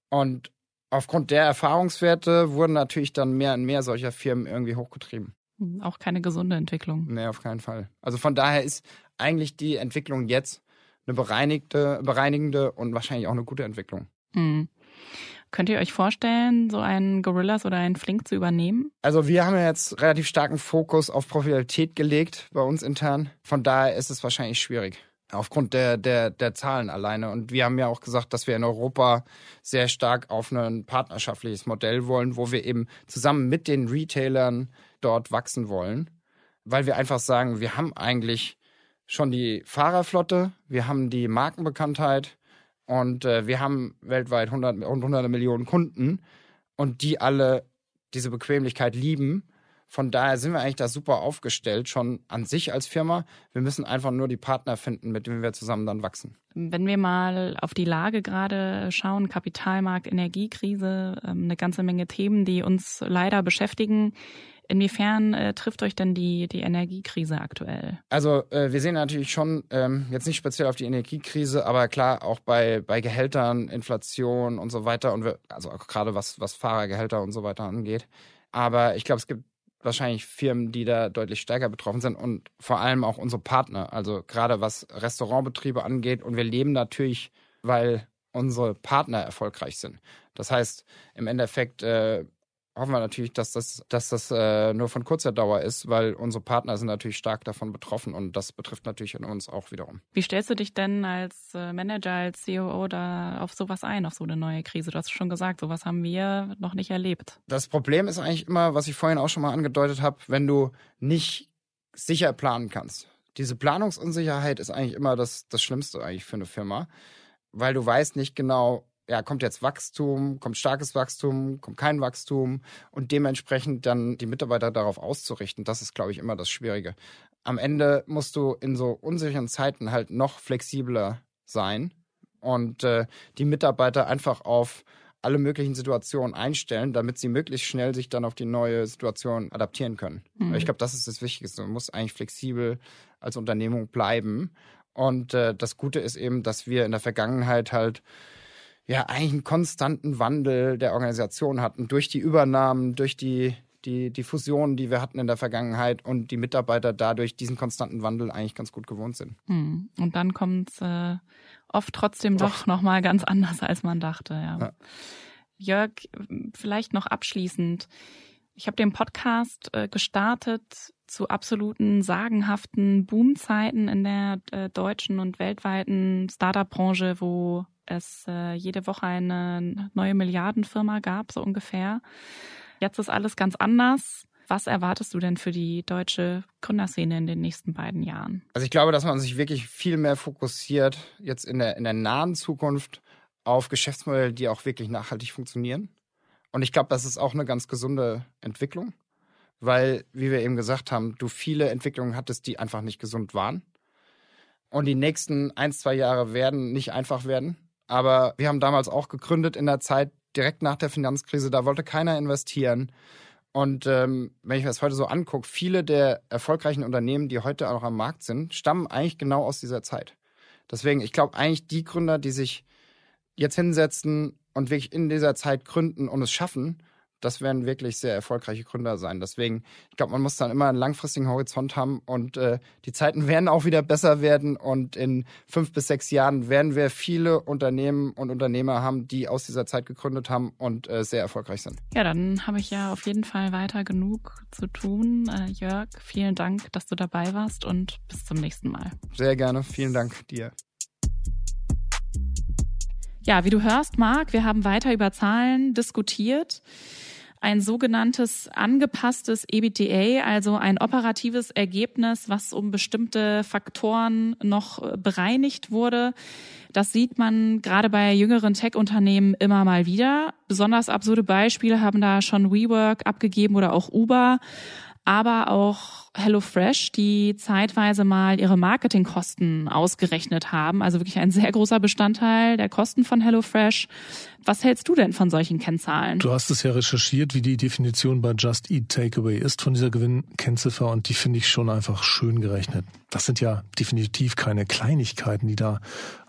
Und aufgrund der Erfahrungswerte wurden natürlich dann mehr und mehr solcher Firmen irgendwie hochgetrieben. Hm, auch keine gesunde Entwicklung. Nee, auf keinen Fall. Also von daher ist eigentlich die Entwicklung jetzt eine bereinigte, bereinigende und wahrscheinlich auch eine gute Entwicklung. Mhm. Könnt ihr euch vorstellen, so einen Gorillas oder einen Flink zu übernehmen? Also wir haben ja jetzt relativ starken Fokus auf Profitabilität gelegt bei uns intern. Von daher ist es wahrscheinlich schwierig. Aufgrund der, der, der Zahlen alleine. Und wir haben ja auch gesagt, dass wir in Europa sehr stark auf ein partnerschaftliches Modell wollen, wo wir eben zusammen mit den Retailern dort wachsen wollen. Weil wir einfach sagen, wir haben eigentlich schon die Fahrerflotte, wir haben die Markenbekanntheit, und äh, wir haben weltweit hundert, hunderte Millionen Kunden und die alle diese Bequemlichkeit lieben. Von daher sind wir eigentlich da super aufgestellt, schon an sich als Firma. Wir müssen einfach nur die Partner finden, mit denen wir zusammen dann wachsen. Wenn wir mal auf die Lage gerade schauen, Kapitalmarkt, Energiekrise, ähm, eine ganze Menge Themen, die uns leider beschäftigen. Inwiefern äh, trifft euch denn die, die Energiekrise aktuell? Also äh, wir sehen natürlich schon, ähm, jetzt nicht speziell auf die Energiekrise, aber klar auch bei, bei Gehältern, Inflation und so weiter und wir, also gerade was, was Fahrergehälter und so weiter angeht. Aber ich glaube, es gibt wahrscheinlich Firmen, die da deutlich stärker betroffen sind und vor allem auch unsere Partner. Also gerade was Restaurantbetriebe angeht und wir leben natürlich, weil unsere Partner erfolgreich sind. Das heißt, im Endeffekt äh, hoffen wir natürlich, dass das, dass das äh, nur von kurzer Dauer ist, weil unsere Partner sind natürlich stark davon betroffen und das betrifft natürlich uns auch wiederum. Wie stellst du dich denn als äh, Manager, als COO da auf sowas ein, auf so eine neue Krise? Du hast schon gesagt, sowas haben wir noch nicht erlebt. Das Problem ist eigentlich immer, was ich vorhin auch schon mal angedeutet habe, wenn du nicht sicher planen kannst. Diese Planungsunsicherheit ist eigentlich immer das, das Schlimmste eigentlich für eine Firma, weil du weißt nicht genau, ja, kommt jetzt Wachstum, kommt starkes Wachstum, kommt kein Wachstum und dementsprechend dann die Mitarbeiter darauf auszurichten, das ist, glaube ich, immer das Schwierige. Am Ende musst du in so unsicheren Zeiten halt noch flexibler sein und äh, die Mitarbeiter einfach auf alle möglichen Situationen einstellen, damit sie möglichst schnell sich dann auf die neue Situation adaptieren können. Mhm. Ich glaube, das ist das Wichtigste. Du musst eigentlich flexibel als Unternehmung bleiben Und äh, das Gute ist eben, dass wir in der Vergangenheit halt ja eigentlich einen konstanten Wandel der Organisation hatten durch die Übernahmen, durch die die, die Fusionen, die wir hatten in der Vergangenheit und die Mitarbeiter dadurch diesen konstanten Wandel eigentlich ganz gut gewohnt sind. Hm. Und dann kommt es äh, oft trotzdem doch nochmal ganz anders, als man dachte. Ja. ja. Jörg, vielleicht noch abschließend. Ich habe den Podcast äh, gestartet zu absoluten sagenhaften Boomzeiten in der äh, deutschen und weltweiten Startup-Branche, wo es äh, jede Woche eine neue Milliardenfirma gab, so ungefähr. Jetzt ist alles ganz anders. Was erwartest du denn für die deutsche Gründerszene in den nächsten beiden Jahren? Also ich glaube, dass man sich wirklich viel mehr fokussiert jetzt in der, in der nahen Zukunft auf Geschäftsmodelle, die auch wirklich nachhaltig funktionieren. Und ich glaube, das ist auch eine ganz gesunde Entwicklung, weil, wie wir eben gesagt haben, du viele Entwicklungen hattest, die einfach nicht gesund waren. Und die nächsten ein, zwei Jahre werden nicht einfach werden. Aber wir haben damals auch gegründet in der Zeit direkt nach der Finanzkrise. Da wollte keiner investieren. Und ähm, wenn ich mir das heute so angucke, viele der erfolgreichen Unternehmen, die heute auch am Markt sind, stammen eigentlich genau aus dieser Zeit. Deswegen, ich glaube eigentlich die Gründer, die sich jetzt hinsetzen und wirklich in dieser Zeit gründen und es schaffen, das werden wirklich sehr erfolgreiche Gründer sein. Deswegen, ich glaube, man muss dann immer einen langfristigen Horizont haben und äh, die Zeiten werden auch wieder besser werden und in fünf bis sechs Jahren werden wir viele Unternehmen und Unternehmer haben, die aus dieser Zeit gegründet haben und äh, sehr erfolgreich sind. Ja, dann habe ich ja auf jeden Fall weiter genug zu tun. Äh, Jörg, vielen Dank, dass du dabei warst und bis zum nächsten Mal. Sehr gerne. Vielen Dank dir. Ja, wie du hörst, Marc, wir haben weiter über Zahlen diskutiert ein sogenanntes angepasstes EBITDA, also ein operatives Ergebnis, was um bestimmte Faktoren noch äh, bereinigt wurde. Das sieht man gerade bei jüngeren Tech-Unternehmen immer mal wieder. Besonders absurde Beispiele haben da schon WeWork abgegeben oder auch Uber aber auch HelloFresh, die zeitweise mal ihre Marketingkosten ausgerechnet haben. Also wirklich ein sehr großer Bestandteil der Kosten von HelloFresh. Was hältst du denn von solchen Kennzahlen? Du hast es ja recherchiert, wie die Definition bei Just Eat Takeaway ist von dieser Gewinnkennziffer und die finde ich schon einfach schön gerechnet. Das sind ja definitiv keine Kleinigkeiten, die da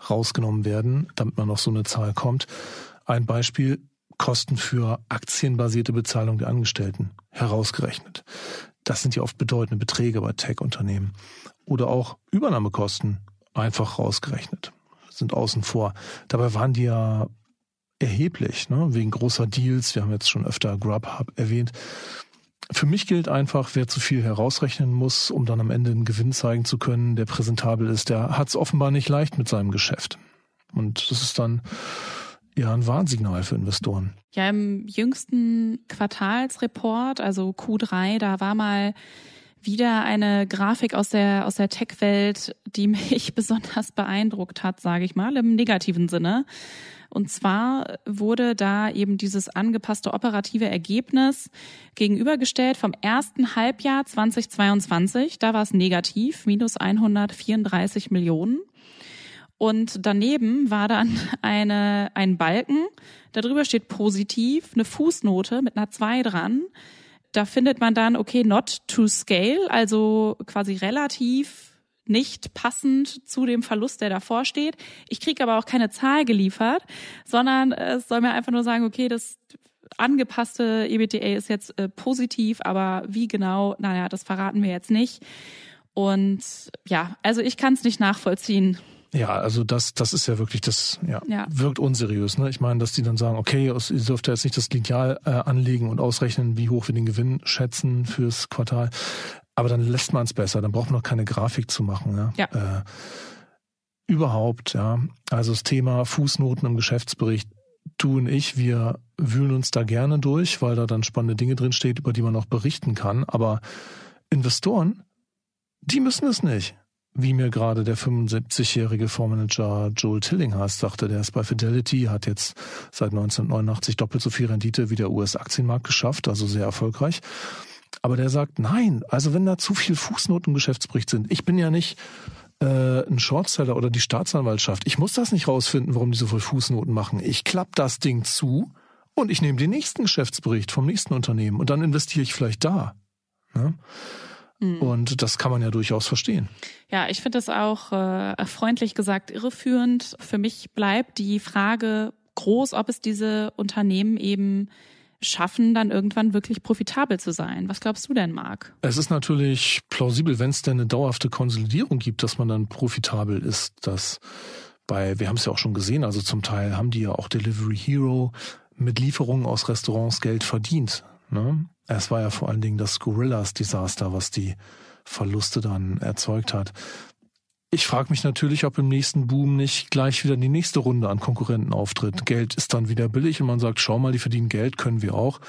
rausgenommen werden, damit man auf so eine Zahl kommt. Ein Beispiel, Kosten für aktienbasierte Bezahlung der Angestellten herausgerechnet. Das sind ja oft bedeutende Beträge bei Tech-Unternehmen. Oder auch Übernahmekosten einfach rausgerechnet. Sind außen vor. Dabei waren die ja erheblich, ne? wegen großer Deals. Wir haben jetzt schon öfter Grubhub erwähnt. Für mich gilt einfach, wer zu viel herausrechnen muss, um dann am Ende einen Gewinn zeigen zu können, der präsentabel ist, der hat es offenbar nicht leicht mit seinem Geschäft. Und das ist dann ja ein Warnsignal für Investoren. Ja, im jüngsten Quartalsreport, also Q3, da war mal wieder eine Grafik aus der aus der Tech-Welt, die mich besonders beeindruckt hat, sage ich mal, im negativen Sinne. Und zwar wurde da eben dieses angepasste operative Ergebnis gegenübergestellt vom ersten Halbjahr 2022. Da war es negativ, minus 134 Millionen. Und daneben war dann eine, ein Balken. Darüber steht positiv, eine Fußnote mit einer 2 dran. Da findet man dann, okay, not to scale, also quasi relativ nicht passend zu dem Verlust, der davor steht. Ich kriege aber auch keine Zahl geliefert, sondern es soll mir einfach nur sagen, okay, das angepasste EBTA ist jetzt äh, positiv, aber wie genau, naja, das verraten wir jetzt nicht. Und ja, also ich kann es nicht nachvollziehen, ja, also das, das ist ja wirklich, das ja, ja. wirkt unseriös. Ne? Ich meine, dass die dann sagen, okay, ihr dürft ja jetzt nicht das Lineal äh, anlegen und ausrechnen, wie hoch wir den Gewinn schätzen fürs Quartal. Aber dann lässt man es besser, dann braucht man noch keine Grafik zu machen. Ja. ja. Äh, überhaupt, ja. Also das Thema Fußnoten im Geschäftsbericht, du und ich, wir wühlen uns da gerne durch, weil da dann spannende Dinge drinsteht, über die man auch berichten kann. Aber Investoren, die müssen es nicht wie mir gerade der 75-jährige Fondsmanager Joel Tillinghast sagte, der ist bei Fidelity, hat jetzt seit 1989 doppelt so viel Rendite wie der US-Aktienmarkt geschafft, also sehr erfolgreich. Aber der sagt, nein, also wenn da zu viel Fußnoten im Geschäftsbericht sind, ich bin ja nicht äh, ein Shortseller oder die Staatsanwaltschaft, ich muss das nicht rausfinden, warum die so viel Fußnoten machen. Ich klapp das Ding zu und ich nehme den nächsten Geschäftsbericht vom nächsten Unternehmen und dann investiere ich vielleicht da. Ne? Mhm. Und das kann man ja durchaus verstehen. Ja, ich finde das auch äh, freundlich gesagt irreführend. Für mich bleibt die Frage groß, ob es diese Unternehmen eben schaffen, dann irgendwann wirklich profitabel zu sein. Was glaubst du denn, Marc? Es ist natürlich plausibel, wenn es denn eine dauerhafte Konsolidierung gibt, dass man dann profitabel ist, dass bei, wir haben es ja auch schon gesehen, also zum Teil haben die ja auch Delivery Hero mit Lieferungen aus Restaurants Geld verdient. Ne? Es war ja vor allen Dingen das Gorillas-Desaster, was die Verluste dann erzeugt hat. Ich frage mich natürlich, ob im nächsten Boom nicht gleich wieder die nächste Runde an Konkurrenten auftritt. Geld ist dann wieder billig und man sagt, schau mal, die verdienen Geld, können wir auch.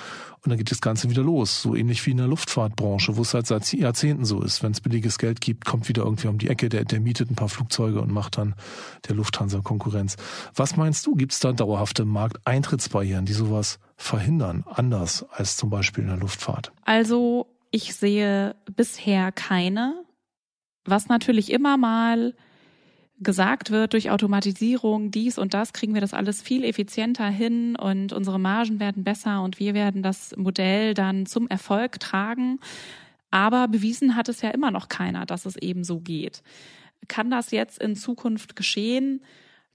Und dann geht das Ganze wieder los. So ähnlich wie in der Luftfahrtbranche, wo es halt seit Jahrzehnten so ist. Wenn es billiges Geld gibt, kommt wieder irgendwie um die Ecke, der, der mietet ein paar Flugzeuge und macht dann der Lufthansa Konkurrenz. Was meinst du, gibt es da dauerhafte Markteintrittsbarrieren, die sowas verhindern, anders als zum Beispiel in der Luftfahrt? Also ich sehe bisher keine. Was natürlich immer mal gesagt wird, durch Automatisierung, dies und das, kriegen wir das alles viel effizienter hin und unsere Margen werden besser und wir werden das Modell dann zum Erfolg tragen. Aber bewiesen hat es ja immer noch keiner, dass es eben so geht. Kann das jetzt in Zukunft geschehen?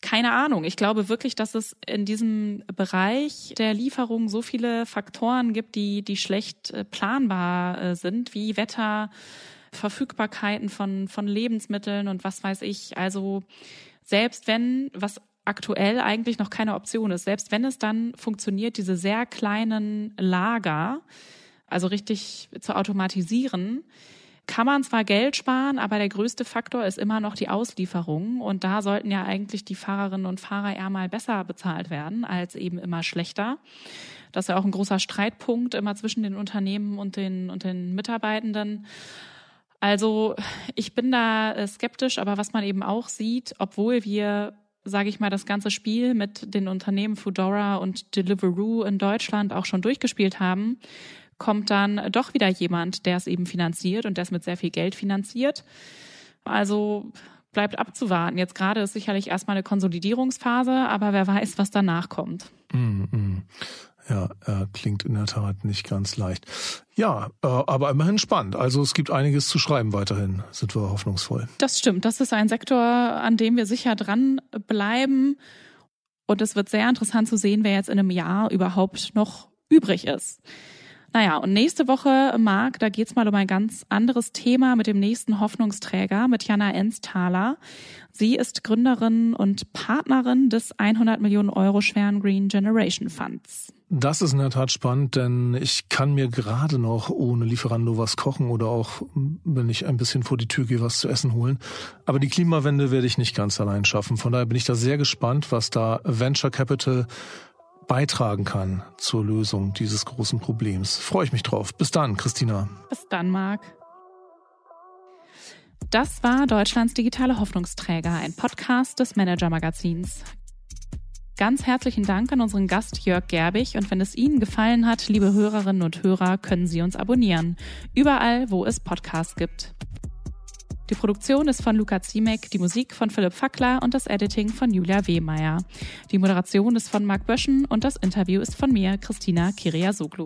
Keine Ahnung. Ich glaube wirklich, dass es in diesem Bereich der Lieferung so viele Faktoren gibt, die, die schlecht äh, planbar äh, sind, wie Wetter, Verfügbarkeiten von, von Lebensmitteln und was weiß ich. Also selbst wenn, was aktuell eigentlich noch keine Option ist, selbst wenn es dann funktioniert, diese sehr kleinen Lager, also richtig zu automatisieren, kann man zwar Geld sparen, aber der größte Faktor ist immer noch die Auslieferung. Und da sollten ja eigentlich die Fahrerinnen und Fahrer eher mal besser bezahlt werden, als eben immer schlechter. Das ist ja auch ein großer Streitpunkt immer zwischen den Unternehmen und den, und den Mitarbeitenden. Also ich bin da äh, skeptisch, aber was man eben auch sieht, obwohl wir, sage ich mal, das ganze Spiel mit den Unternehmen Foodora und Deliveroo in Deutschland auch schon durchgespielt haben, kommt dann doch wieder jemand, der es eben finanziert und der es mit sehr viel Geld finanziert. Also bleibt abzuwarten. Jetzt gerade ist sicherlich erstmal eine Konsolidierungsphase, aber wer weiß, was danach kommt. Mm -mm. Ja, äh, klingt in der Tat nicht ganz leicht. Ja, äh, aber immerhin spannend. Also es gibt einiges zu schreiben weiterhin, sind wir hoffnungsvoll. Das stimmt. Das ist ein Sektor, an dem wir sicher dran bleiben. Und es wird sehr interessant zu sehen, wer jetzt in einem Jahr überhaupt noch übrig ist. Naja, und nächste Woche, Marc, da geht's mal um ein ganz anderes Thema mit dem nächsten Hoffnungsträger, mit Jana Ensthaler. Sie ist Gründerin und Partnerin des 100 Millionen Euro schweren Green Generation Funds. Das ist in der Tat spannend, denn ich kann mir gerade noch ohne Lieferando was kochen oder auch, wenn ich ein bisschen vor die Tür gehe, was zu essen holen. Aber die Klimawende werde ich nicht ganz allein schaffen. Von daher bin ich da sehr gespannt, was da Venture Capital beitragen kann zur Lösung dieses großen Problems. Freue ich mich drauf. Bis dann, Christina. Bis dann, Marc. Das war Deutschlands digitale Hoffnungsträger, ein Podcast des Manager Magazins. Ganz herzlichen Dank an unseren Gast Jörg Gerbig und wenn es Ihnen gefallen hat, liebe Hörerinnen und Hörer, können Sie uns abonnieren. Überall, wo es Podcasts gibt. Die Produktion ist von Luca Ziemek, die Musik von Philipp Fackler und das Editing von Julia Wehmeier. Die Moderation ist von Marc Böschen und das Interview ist von mir, Christina Kiriasoglu.